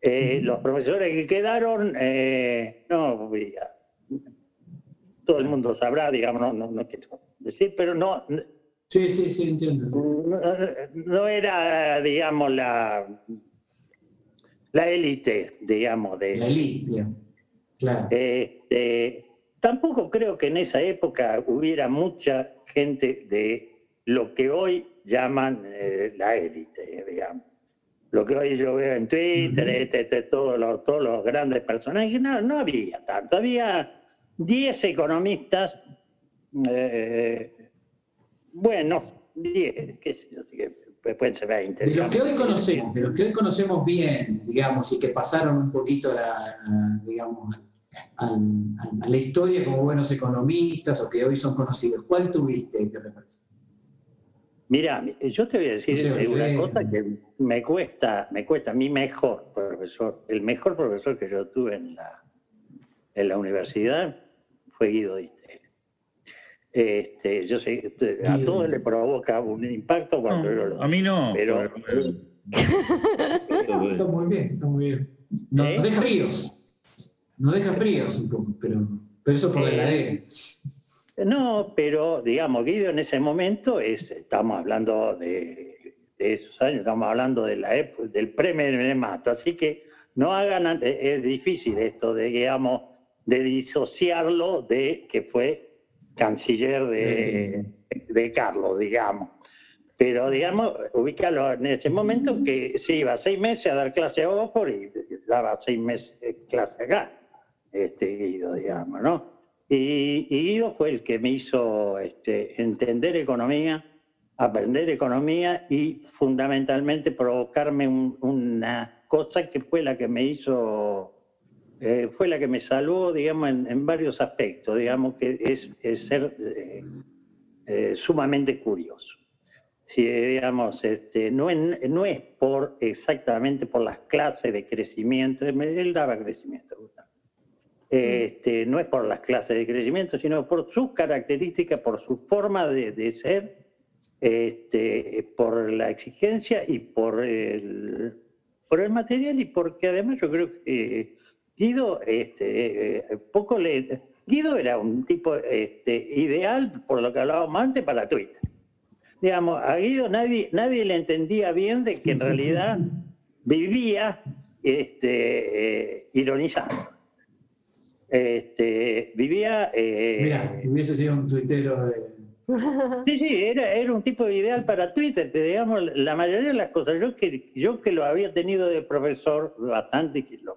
eh, los profesores que quedaron, eh, no todo el mundo sabrá, digamos, no, no, no quiero decir, pero no, Sí, sí, sí, entiendo. no, no era, digamos, la, la élite, digamos, de, La digamos. Claro. Este, tampoco creo que en esa época hubiera mucha gente de lo que hoy llaman eh, la élite, digamos. Lo que hoy yo veo en Twitter, Ujú. este, este, todos, los, todos los grandes personajes, no, no había tanto. Había 10 economistas, eh, buenos, 10, qué sé yo, así que pueden ser 20. De los que hoy conocemos, de los que hoy conocemos bien, digamos, y que pasaron un poquito la, la- digamos, a la historia como buenos economistas o que hoy son conocidos, ¿cuál tuviste que te parece? Mira, yo te voy a decir No sé, eh, una eh, cosa que me cuesta, me cuesta, mi mejor profesor, el mejor profesor que yo tuve en la, en la universidad fue Guido Di Stelio. Este, yo sé, a Guido. todos le provoca un impacto cuando yo lo A mí no. Pero- Está muy bien, está muy bien. Nos ¿Eh? deja fríos. Nos deja fríos un poco, pero, pero eso por la Eh. No, pero digamos, Guido en ese momento es, estamos hablando de, de esos años, estamos hablando de la época, del pre-Menemato, así que no hagan, es es difícil esto de, digamos, de disociarlo de que fue canciller de, de Carlos, digamos. Pero, digamos, ubícalo en ese momento que se iba seis meses a dar clase a Oxford y daba seis meses clase acá, este Guido, digamos, ¿no? Y, y fue el que me hizo este, entender economía, aprender economía y fundamentalmente provocarme un- una cosa que fue la que me hizo, eh, fue la que me salvó, digamos, en, en varios aspectos, digamos, que es, es ser eh, eh, sumamente curioso. Si, digamos, este, no, en- no es por exactamente por las clases de crecimiento, él daba crecimiento, justamente. Este, no es por las clases de crecimiento, sino por sus características, por su forma de, de ser, este, por la exigencia y por el, por el material y porque además yo creo que Guido, este, eh, poco le, Guido era un tipo este, ideal, por lo que hablábamos antes, para Twitter. Digamos, a Guido nadie, nadie le entendía bien de que en realidad vivía este, eh, ironizando. Este, vivía... eh, Mira, hubiese sido un tuitero de. Sí, sí, era, era un tipo ideal para Twitter, que digamos, la mayoría de las cosas, yo que, yo que lo había tenido de profesor bastante, que lo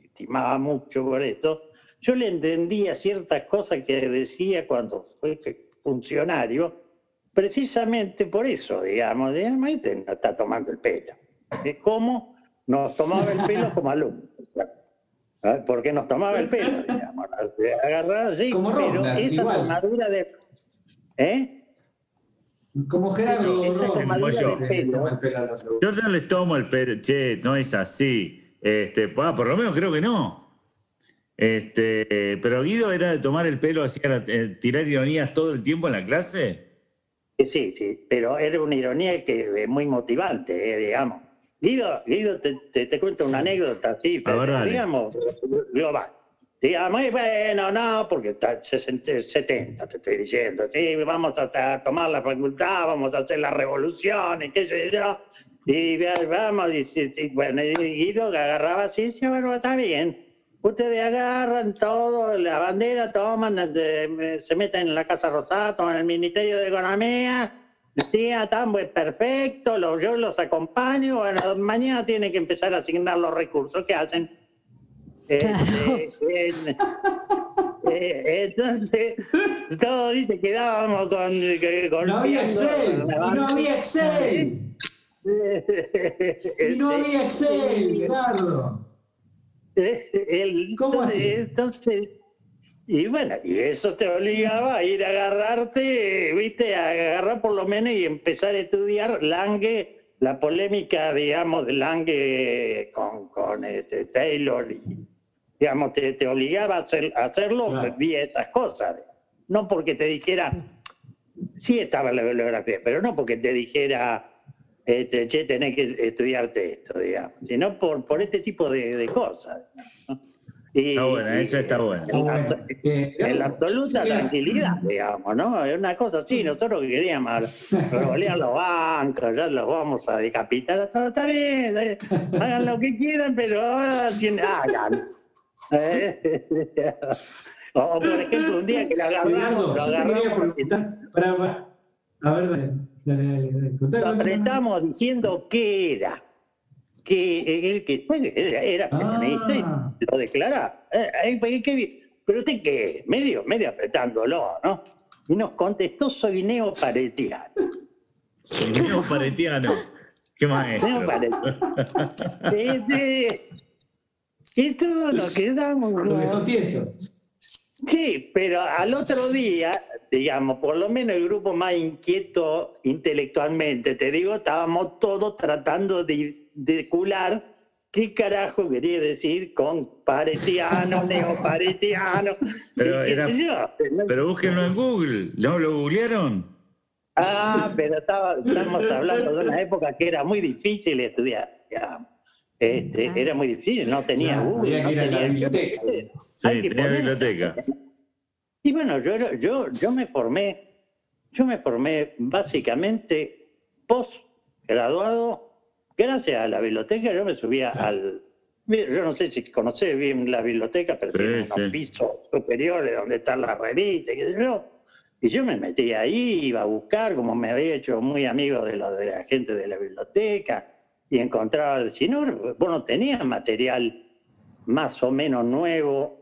estimaba mucho por esto, yo le entendía ciertas cosas que decía cuando fue funcionario, precisamente por eso, digamos, digamos, este no está tomando el pelo. Es como nos tomaba el pelo como alumnos. Ah, Porque nos tomaba el pelo, digamos. Agarraba así, Como pero esa igual. tomadura de. ¿Eh? Como Gerardo Esa tomadura yo. de pelo. Yo no les tomo el pelo, che, no es así. Este, ah, por lo menos creo que no. Este, pero Guido era de tomar el pelo así, era, eh, tirar ironías todo el tiempo en la clase. Sí, sí, pero era una ironía que es muy motivante, eh, digamos. Guido, Guido te, te, te cuento una anécdota, sí, pero ver, digamos, global. Digamos, y bueno, no, porque está 60, 70, te estoy diciendo, sí, vamos a, a tomar la facultad, vamos a hacer la revolución, y qué sé yo, y vamos, y, sí, bueno, y Guido agarraba así, sí, bueno, está bien. Ustedes agarran todo, la bandera, toman, eh, se meten en la Casa Rosada, toman el Ministerio de Economía, sí, están pues, perfecto, lo- yo los acompaño, bueno, mañana tienen que empezar a asignar los recursos, ¿qué hacen? Claro. eh, eh, eh, entonces, todo dice que dábamos con... que- No había Excel, y no había Excel, y no había Excel, Ricardo. El- ¿Cómo así? Entonces, y bueno, y eso te obligaba a ir a agarrarte, viste, a agarrar por lo menos y empezar a estudiar Lange, la polémica, digamos, de Lange con, con este, Taylor, y, digamos, te, te obligaba a, hacer- a hacerlo Claro. vía esas cosas. No porque te dijera, sí estaba en la bibliografía, pero no porque te dijera, este, che, tenés que estudiarte esto, digamos, sino por, por este tipo de, de cosas. ¿no? Y- Está buena, esa está buena. Está bueno. Eh, En la absoluta tranquilidad, digamos, ¿no? Es una cosa así, nosotros que queríamos revolear los bancos, ya los vamos a decapitar, todo está bien, eh, hagan lo que quieran, pero ahora tienen, hagan. Eh, O, o, por ejemplo, un día que lo agarramos, lo agarramos, preguntar, para, para- a ver, dale, dale, dale, dale, contá, lo contá. apretamos diciendo qué era. Que él que era, Ah. peronista y lo declara. Eh, eh, pues, ¿qué vi- pero usted qué, medio, medio apretándolo, ¿no? Y nos contestó, soy neoparetiano. Soy paretiano. Qué maestro. Neoparetiano. Y todos nos quedamos. Lo dejó tieso. Sí, pero al otro día, digamos, por lo menos el grupo más inquieto intelectualmente, te digo, estábamos todos tratando de, de cular qué carajo quería decir con paretiano, neoparetiano. Pero era-. Pero búsquenlo en Google. ¿No lo googlearon? Ah, pero estaba- estamos hablando de una época que era muy difícil estudiar. Este, Ah. era muy difícil, no tenía Claro, Google. había no que ir a la biblioteca. Sí, Hay que tenía poner- biblioteca. Y bueno, yo, yo, yo me formé, yo me formé básicamente postgraduado, gracias a la biblioteca, yo me subía al, yo no sé si conocés bien la biblioteca, pero Sí, tiene unos sí. pisos superiores donde están las revistas, qué sé yo. Y yo me metí ahí, iba a buscar, como me había hecho muy amigo de, la- de la gente de la biblioteca, y encontraba, si no, vos no tenías material más o menos nuevo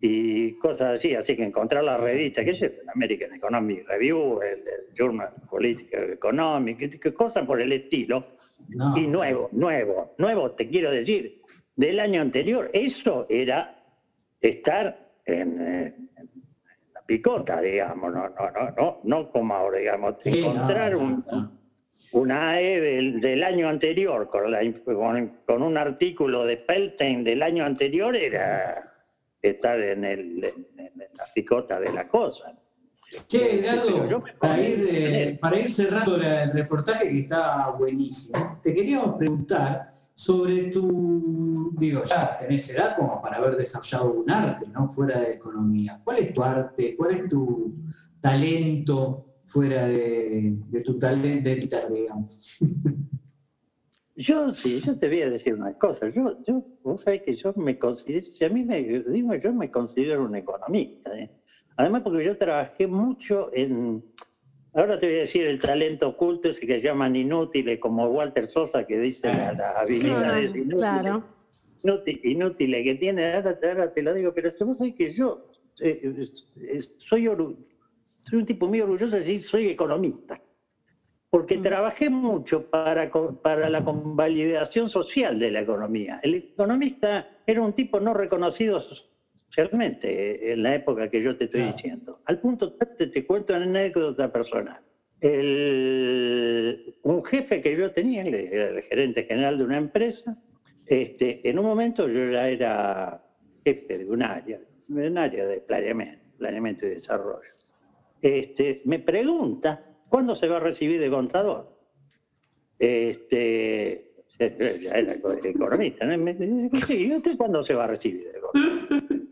y cosas así, así que encontrar la revista, que es el American Economic Review, el, el Journal Political Economic, cosas por el estilo, No. y nuevo, nuevo, nuevo, te quiero decir, del año anterior, eso era estar en, eh, en la picota, digamos, no, no, no, no, no como ahora, digamos, Sí, encontrar no, un, no. una AE del, del año anterior con, la- con, con un artículo de Pelten del año anterior era estar en, el, en- en la picota de la cosa. Che, Edgardo, para ir, eh, para ir cerrando la- el reportaje que está buenísimo, te queríamos preguntar sobre tu, digo, ya tenés edad como para haber desarrollado un arte, ¿no? Fuera de economía. ¿Cuál es tu arte? ¿Cuál es tu talento fuera de, de tu talento, de Twitter, digamos? Yo sí, yo te voy a decir una cosa. Yo, yo, vos sabés que yo me considero, si a mí me digo, yo me considero un economista. ¿eh? Además, porque yo trabajé mucho en. Ahora te voy a decir el talento oculto, ese que llaman inútiles, como Walter Sosa, que dice la- las habilidades Ah, inútiles. claro. inútil- inútiles que tiene, ahora, ahora te lo digo, pero vos sabés que yo eh, eh, soy, un tipo muy orgulloso de decir soy economista. porque trabajé mucho para, para la convalidación social de la economía. El economista era un tipo no reconocido socialmente eh, en la época que yo te estoy Claro. diciendo. Al punto, te, te cuento una anécdota personal. El- un jefe que yo tenía, el, el gerente general de una empresa, este, en un momento yo ya era jefe de un área, de un área de planeamiento, planeamiento y desarrollo. Este, me pregunta cuándo se va a recibir de contador. Este, ya era economista, ¿no? Me dice, "Sí, ¿y usted cuándo se va a recibir de contador?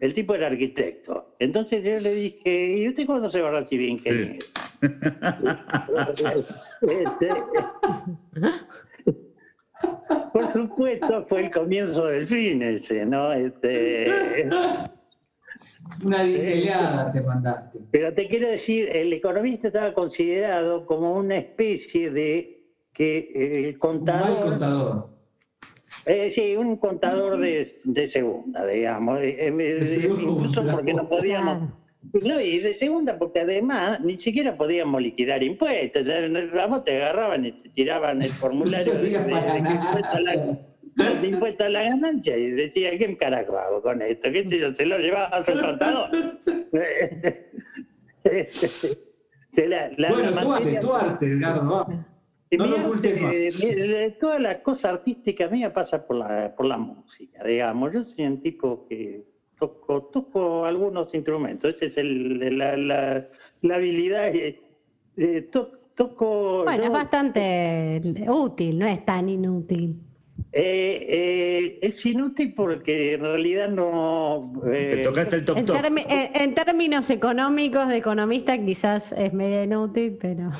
El tipo era arquitecto. Entonces yo le dije, ¿y usted cuándo se va a recibir ingeniero? Este, por supuesto, fue el comienzo del fin ese, ¿no? Este, Una dintelada te mandaste. pero te quiero decir, el economista estaba considerado como una especie de que eh, el Un contador, mal contador. Eh, sí, un contador de, de segunda, digamos, eh, de- segunda. incluso porque no podíamos. No, y de segunda, porque además ni siquiera podíamos liquidar impuestos. Ramo te agarraban y te tiraban el formulario de, servía de- de impuesto a la, nada. de impuesto a la ganancia y decía, ¿qué carajo hago con esto? ¿Qué sé yo? Se lo llevaba a su contador. Se la- la- bueno, la tu arte, tu arte, Edgardo, vamos. No mi lo ocultes eh, mi- toda la cosa artística mía pasa por la, por la música, digamos. Yo soy un tipo que toco, toco algunos instrumentos. Esa es el- la, la- la habilidad. eh, eh, to- toco. Bueno, yo- es bastante útil, no es tan inútil. eh, eh, es inútil porque en realidad no. eh, Te tocaste el top En, top. termi- en- en términos económicos de economista quizás es medio inútil, pero...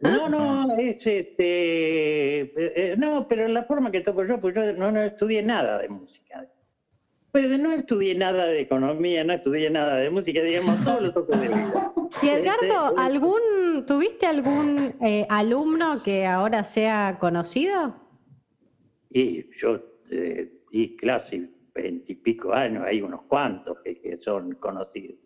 No, no, es este. eh, eh, no, pero la forma que toco yo, pues yo no, no estudié nada de música. Pues no estudié nada de economía, no estudié nada de música, digamos, todo lo toco de vida. Y Edgardo, Este, ¿algún, ¿tuviste algún eh, alumno que ahora sea conocido? Y yo eh, di clase veintipico años, hay unos cuantos que, que son conocidos.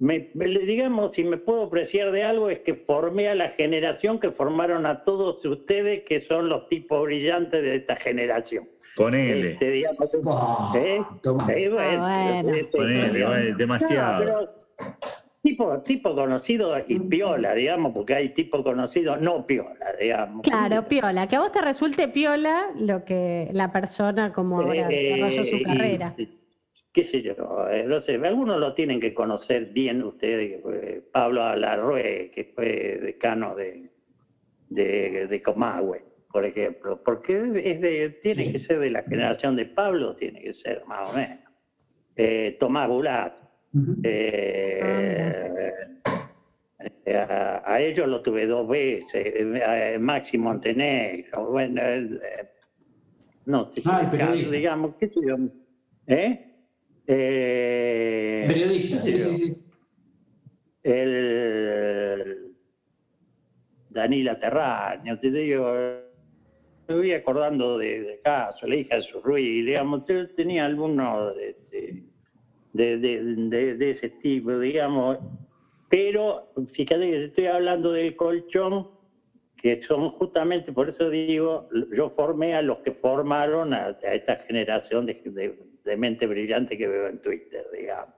Me, me- digamos, si me puedo apreciar de algo, es que formé a la generación que formaron a todos ustedes, que son los tipos brillantes de esta generación. Ponele. Este, digamos, Ah, ¿eh? toma. Eh, bueno, Ah, este, Ponele, demasiado. no, pero tipo, tipo conocido y piola, digamos, porque hay tipo conocido no piola, digamos. Claro, piola. Que a vos te resulte piola lo que la persona como ahora Eh, desarrolló su y- carrera. Qué sé yo, eh, no sé, algunos lo tienen que conocer bien ustedes, fue Pablo Alarrue, que fue decano de, de, de Comahue, por ejemplo, porque es de, tiene Sí. que ser de la generación de Pablo, tiene que ser más o menos. Eh, Tomás Bulat, eh, eh, a, a ellos lo tuve dos veces, eh, Maxi Montenegro, bueno, eh, no sé si Ah, digamos, qué sé yo. ¿Eh? Eh, Periodista, sí, sí, sí. el Danila Terraño, te digo, me voy acordando de, de caso, la hija de su Ruiz, digamos, tenía algunos este, de, de, de- ese tipo, digamos, pero fíjate que estoy hablando del colchón, que son justamente, por eso digo, yo formé a los que formaron a, a esta generación de, de- de mente brillante que veo en Twitter, digamos.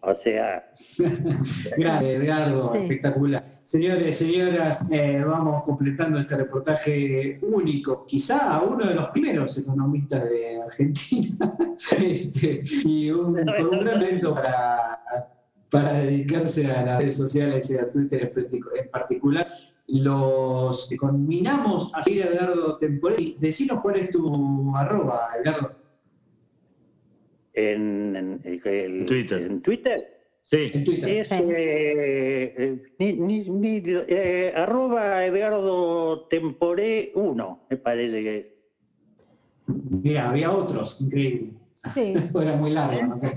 O sea, Grande, Edgardo, Sí. espectacular. Señores, señoras, eh, vamos completando este reportaje único, quizá uno de los primeros economistas de Argentina, Este, y un, con un gran talento para, para dedicarse a las redes sociales y a Twitter en particular. Los conminamos a seguir a Edgardo Temporelli. Decinos cuál es tu arroba, Edgardo. En, en- el- Twitter. en Twitter Sí. En Twitter. es Sí. eh, eh, ni, ni- ni- eh, arroba Edgardo Temporé 1, me parece que es. Mira, había otros, increíble. Sí. Era muy largo, no sé.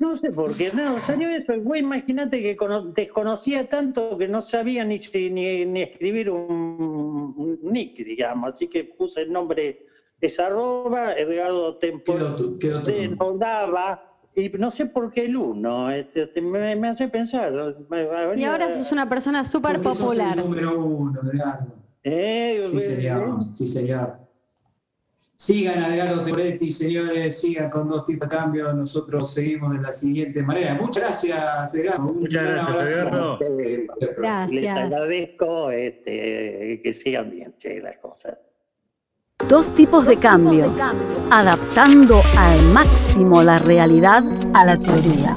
No sé por qué, no, salió eso. Güey, imagínate que cono- desconocía tanto que no sabía ni, si- ni, ni escribir un, un nick, digamos. Así que puse el nombre, es arroba Edgardo no daba Y no sé por qué el uno, este, este, me, me hace pensar. Y ahora sos una persona súper Porque sos popular. el número uno, Edgardo. Eh, Sí, señor. Sí, señor. Sigan a Edgardo Teoretti, señores, sigan con dos tipos de cambio. Nosotros seguimos de la siguiente manera. Muchas gracias, Edgardo. Muchas gracias, abrazo. Edgardo. Eh, Les Gracias. agradezco este, que sigan bien che, las cosas. Dos tipos de cambio, adaptando al máximo la realidad a la teoría.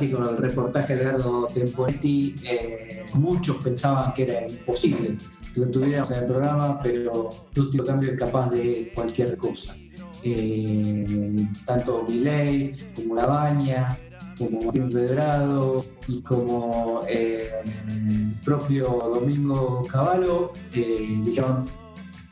Fantástico el reportaje de Edgardo Temporetti. Eh, muchos pensaban que era imposible que lo tuviéramos en el programa, pero de cambio es capaz de cualquier cosa. Eh, tanto Milei como Labaña, como Martín Pedrado y como eh, el propio Domingo Cavallo eh, dijeron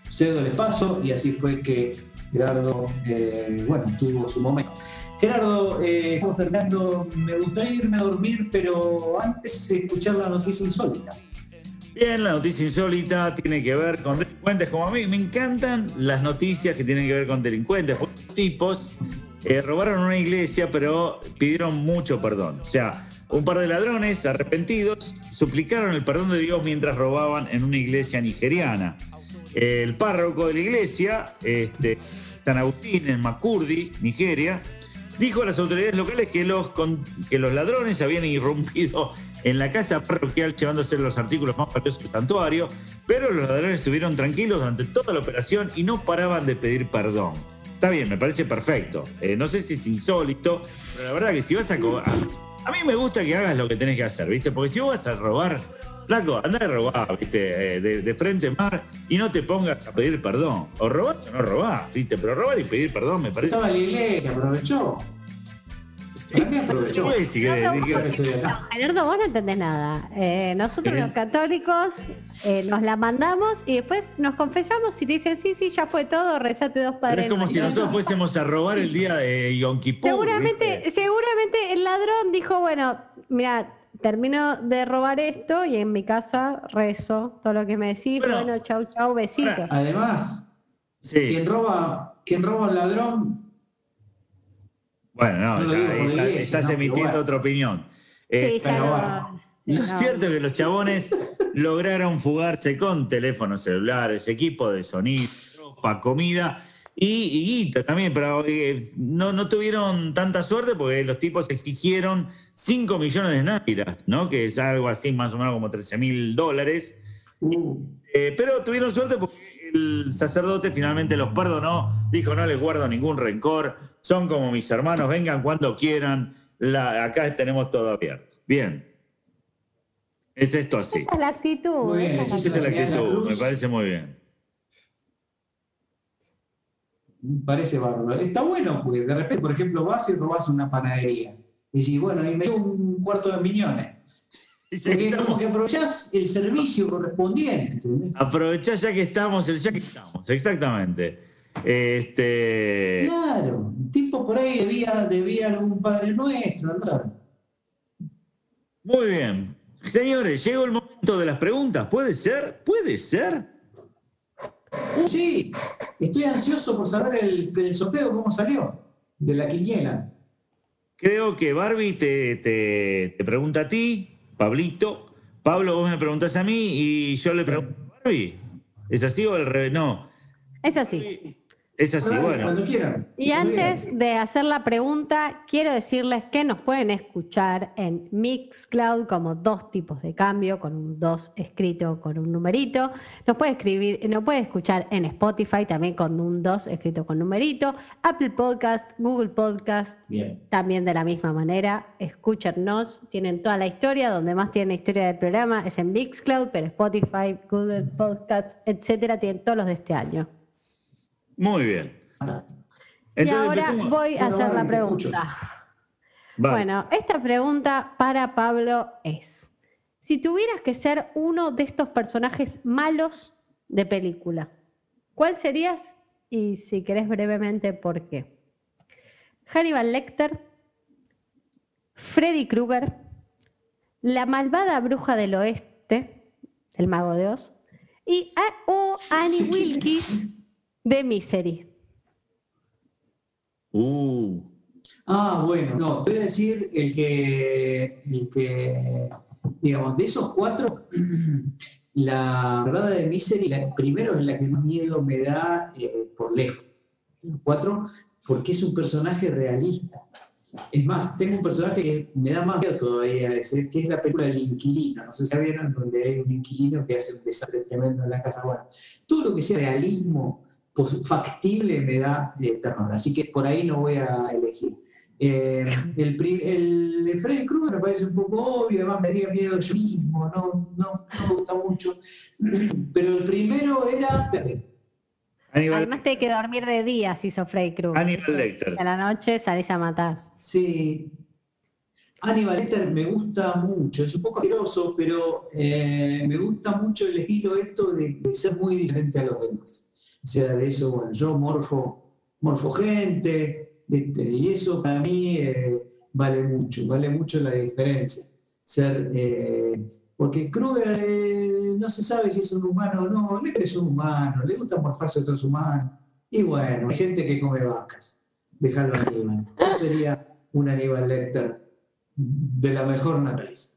cedo el paso y así fue que Gerardo eh, bueno, tuvo su momento. Gerardo, eh, estamos terminando. Me gustaría irme a dormir, pero antes escuchar la noticia insólita. Bien, la noticia insólita tiene que ver con delincuentes como a mí. Me encantan las noticias que tienen que ver con delincuentes. Estos tipos eh, robaron una iglesia, pero pidieron mucho perdón. O sea, un par de ladrones arrepentidos suplicaron el perdón de Dios mientras robaban en una iglesia nigeriana. El párroco de la iglesia, este, San Agustín, en Makurdi, Nigeria, dijo a las autoridades locales que los, que los ladrones habían irrumpido en la casa parroquial llevándose los artículos más valiosos del santuario, pero los ladrones estuvieron tranquilos durante toda la operación y no paraban de pedir perdón. Está bien, me parece perfecto. Eh, no sé si es insólito, pero la verdad que si vas A, a mí me gusta que hagas lo que tenés que hacer, ¿viste? Porque si vos vas a robar, flaco, andá a robar, ¿viste? Eh, de, de frente mar y no te pongas a pedir perdón. O robás o no robás, ¿viste? Pero robar y pedir perdón me parece... Estaba en la iglesia, aprovechó. Aprovechó. Sí, si querés, No, No. Gerardo, vos no entendés nada. Eh, nosotros ¿Qué? los católicos eh, nos la mandamos y después nos confesamos y te dicen, sí, sí, ya fue todo, rezate dos Pero padres. es como si Nuestros". nosotros fuésemos a robar el día de Yom Kippur. Seguramente, ¿viste? seguramente el ladrón dijo, bueno, mira, termino de robar esto y en mi casa rezo todo lo que me decís. Bueno, Bueno, chau, chau, besito. Además, Sí. quien roba, quien roba a un ladrón, Bueno, no, No lo ya digo por la está- iglesia, estás emitiendo bueno. otra opinión. Eh, Sí, ya pero no- bueno. sí, Lo no. cierto es que los chabones lograron fugarse con teléfonos celulares, equipo de sonido, ropa, comida y, y guita también, pero eh, no, no tuvieron tanta suerte porque los tipos exigieron 5 millones de náiras, ¿no? Que es algo así más o menos como 13 mil dólares. uh, Eh, pero tuvieron suerte porque el sacerdote finalmente los perdonó, dijo no les guardo ningún rencor, son como mis hermanos, vengan cuando quieran, la- acá tenemos todo abierto. Bien. Es esto así. Esa es la actitud. Muy bien, esa es la actitud, me parece muy bien. Parece bárbaro. Está bueno, porque de repente, por ejemplo, vas y robas una panadería. Y decís, bueno, y me dio un cuarto de millones. Porque como que aprovechás el servicio correspondiente. ¿entendés? Aprovechá ya que estamos, el ya que estamos, exactamente. Este, Claro, el tipo por ahí debía, debía algún padre nuestro, no muy bien. Señores, llegó el momento de las preguntas. ¿Puede ser? ¿Puede ser? Uh, sí, estoy ansioso por saber el, el sorteo, cómo salió, de la quiniela. Creo que Barbie te, te- te pregunta a ti, Pablito. Pablo, vos me preguntás a mí y yo le pregunto a Barbie. ¿Es así o al revés? No. Es así. Es así, bueno. Cuando quieran. Y cuando antes quieran. de hacer la pregunta, quiero decirles que nos pueden escuchar en Mixcloud como dos tipos de cambio, con un 2 escrito con un numerito. Nos puede escribir, nos puede escuchar en Spotify también con un 2 escrito con numerito, Apple Podcast, Google Podcast, Bien. también de la misma manera. Escúchenos, tienen toda la historia, donde más tienen la historia del programa es en Mixcloud, pero Spotify, Google Podcast, etcétera, tienen todos los de este año. Muy bien. y ahora empecemos. voy a hacer la pregunta. Vale. Bueno, esta pregunta para Pablo es, si tuvieras que ser uno de estos personajes malos de película, ¿cuál serías y si querés brevemente, ¿por qué? Hannibal Lecter, Freddy Krueger, la malvada bruja del oeste, el mago de Oz, y a- o Annie Sí. Wilkes de Misery. Uh, Ah, bueno, no, te voy a decir el que, el que digamos, de esos cuatro, la verdad de Misery, la, primero es la que más miedo me da eh, por lejos. De los cuatro, porque es un personaje realista. Es más, tengo un personaje que me da más miedo todavía, ese, que es la película El Inquilino. No sé si la vieron, donde hay un inquilino que hace un desastre tremendo en la casa. Bueno, todo lo que sea realismo pos- factible me da eh, terror. Así que por ahí no voy a elegir. Eh, el, el de Freddy Krueger me parece un poco obvio, además me daría miedo yo mismo, no, no, no me gusta mucho. Pero el primero era. Aníbal, Además, te hay que dormir de día si sos Freddy Krueger. Aníbal Lecter. A la noche salís a matar. Sí. Hannibal Lecter me gusta mucho, es un poco asqueroso, pero eh, me gusta mucho el estilo esto de, de ser muy diferente a los demás. O sea, de eso, bueno, yo morfo, morfo gente, y eso para mí eh, vale mucho, vale mucho la diferencia. Ser, eh, porque Kruger eh, no se sabe si es un humano o no, Lecter es un humano, le gusta morfarse a otros humanos. Y bueno, hay gente que come vacas, dejarlo Aníbal. Yo sería un Aníbal Lecter de la mejor naturaleza.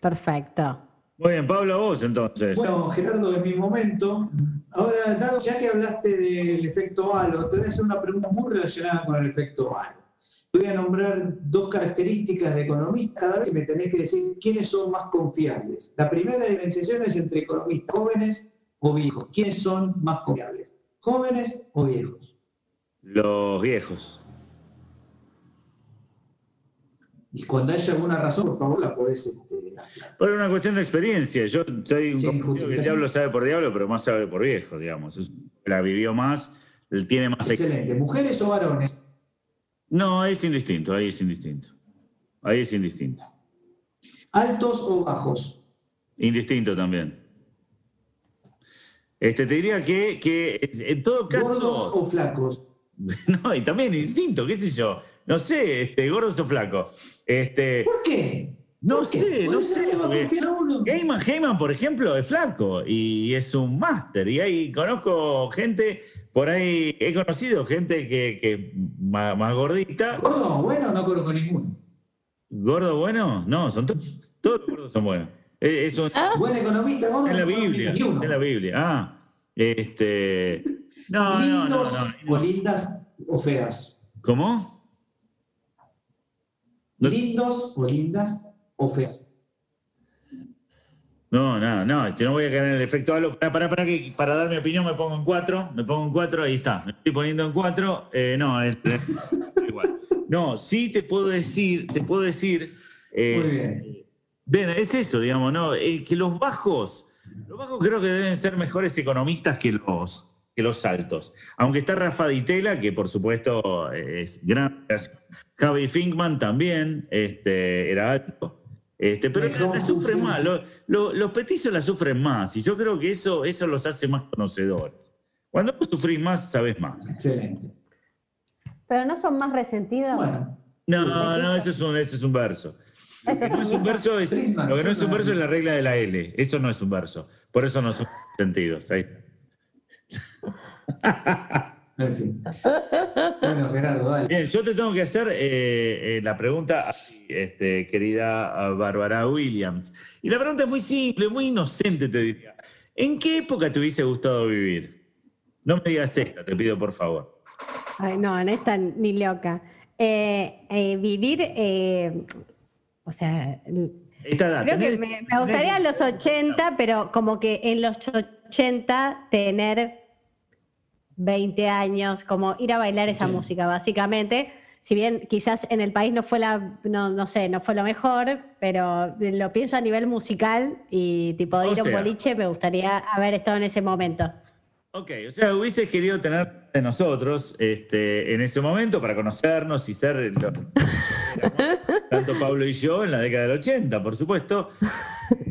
Perfecto. Muy bien, Pablo, vos entonces. Bueno, Gerardo, de mi momento, ahora, dado ya que hablaste del efecto halo, te voy a hacer una pregunta muy relacionada con el efecto halo. Voy a nombrar dos características de economistas cada vez me tenés que decir quiénes son más confiables. La primera diferenciación es entre economistas jóvenes o viejos. ¿Quiénes son más confiables? ¿Jóvenes o viejos? Los viejos. Y cuando haya alguna razón, por favor, la podés este, aclarar. Por una cuestión de experiencia. Yo soy un Sí, que el diablo sabe por diablo, pero más sabe por viejo, digamos. La vivió más, tiene más. ex- Excelente. ¿Mujeres o varones? No, ahí es indistinto, ahí es indistinto. Ahí es indistinto. ¿Altos o bajos? Indistinto también. Este, te diría que, que en todo caso. ¿Gordos o flacos? No, y también indistinto, qué sé yo. No sé, este, gordos o flacos. Este, ¿Por qué? no ¿Por qué? sé, no ¿Por qué sé. Heyman, Heyman, por ejemplo, es flaco y es un máster. Y ahí conozco gente, por ahí he conocido gente que, que más, más gordita. ¿Gordo? Bueno, no conozco ninguno. ¿Gordo bueno? No, son to- todos los gordos son buenos. Es, es un- Buen economista, gordo. en la no Biblia, en la Biblia. Ah, este. No, no, no, ¿Lindos no. o lindas o feas? ¿Cómo? ¿Lindos o lindas o feas? No, no, no, este, no voy a caer en el efecto halo. Para, para, para, que, para dar mi opinión me pongo en cuatro, me pongo en cuatro, ahí está, me estoy poniendo en cuatro. Eh, no, es, es igual. No, sí te puedo decir, te puedo decir. eh, Muy bien. Bien, es eso, digamos, ¿no? Eh, que los bajos, los bajos creo que deben ser mejores economistas que los, que los altos. Aunque está Rafa Ditela, que por supuesto es gran. Javi Finkman también este, era alto. Este, pero Mejor la, sufren más, lo- lo- los petizos la sufren más, y yo creo que eso, eso los hace más conocedores. Cuando vos sufrís más, sabés más. Excelente. Pero no son más resentidos. Bueno, No, no, eso es un, eso es un verso. Lo Eso que no es un verso es, lo que no es un verso es la regla de la L. Eso no es un verso. Por eso no son sentidos. Ahí. en fin. Bueno, Gerardo, dale. Bien, yo te tengo que hacer eh, eh, la pregunta, este, querida Bárbara Williams. Y la pregunta es muy simple, muy inocente, te diría. ¿En qué época te hubiese gustado vivir? No me digas esta, te pido por favor. Ay, no, en esta ni loca. Eh, eh, vivir, eh, o sea, Esta edad. creo que me, me gustaría en los 80, pero como que en los 80 tener 20 años, como ir a bailar esa Sí. música, básicamente. Si bien quizás en el país no fue la, no, no sé, no fue lo mejor, pero lo pienso a nivel musical y tipo de ir a un boliche, me gustaría haber estado en ese momento. Ok, o sea, hubieses querido tener de nosotros este, en ese momento para conocernos y ser lo- tanto Pablo y yo en la década del 80, por supuesto.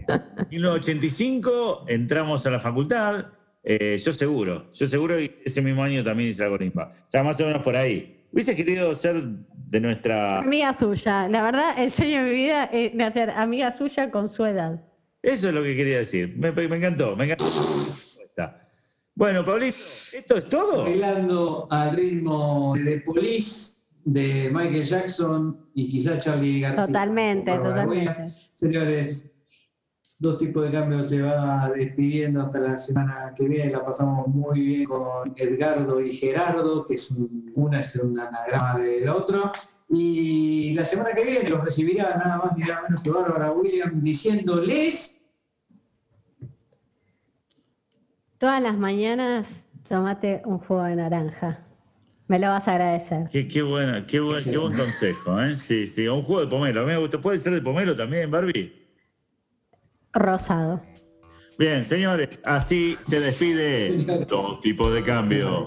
En 1985 entramos a la facultad, Eh, yo seguro, yo seguro y ese mismo año también hice la corimba. O sea, más o menos por ahí. Hubiese querido ser de nuestra... Amiga suya. La verdad, el sueño de mi vida es de hacer amiga suya con su edad. Eso es lo que quería decir. Me, me encantó, me encantó. Bueno, Pablito, ¿esto es todo? Bailando al ritmo de The Police, de Michael Jackson y quizá Charlie García. Totalmente, totalmente. Señores, dos tipos de cambios se va despidiendo hasta la semana que viene. La pasamos muy bien con Edgardo y Gerardo, que es un- una es un anagrama del otro. Y la semana que viene los recibirá nada más ni nada menos que Bárbara Williams diciéndoles Todas las mañanas tomate un jugo de naranja. Me lo vas a agradecer. Qué, qué, buena, qué, buen, qué buen consejo, ¿eh? Sí, sí, un juego de pomelo. A mí me gusta. ¿Puede ser de pomelo también, Barbie? Rosado. Bien, señores, así se despide dos tipos de cambio.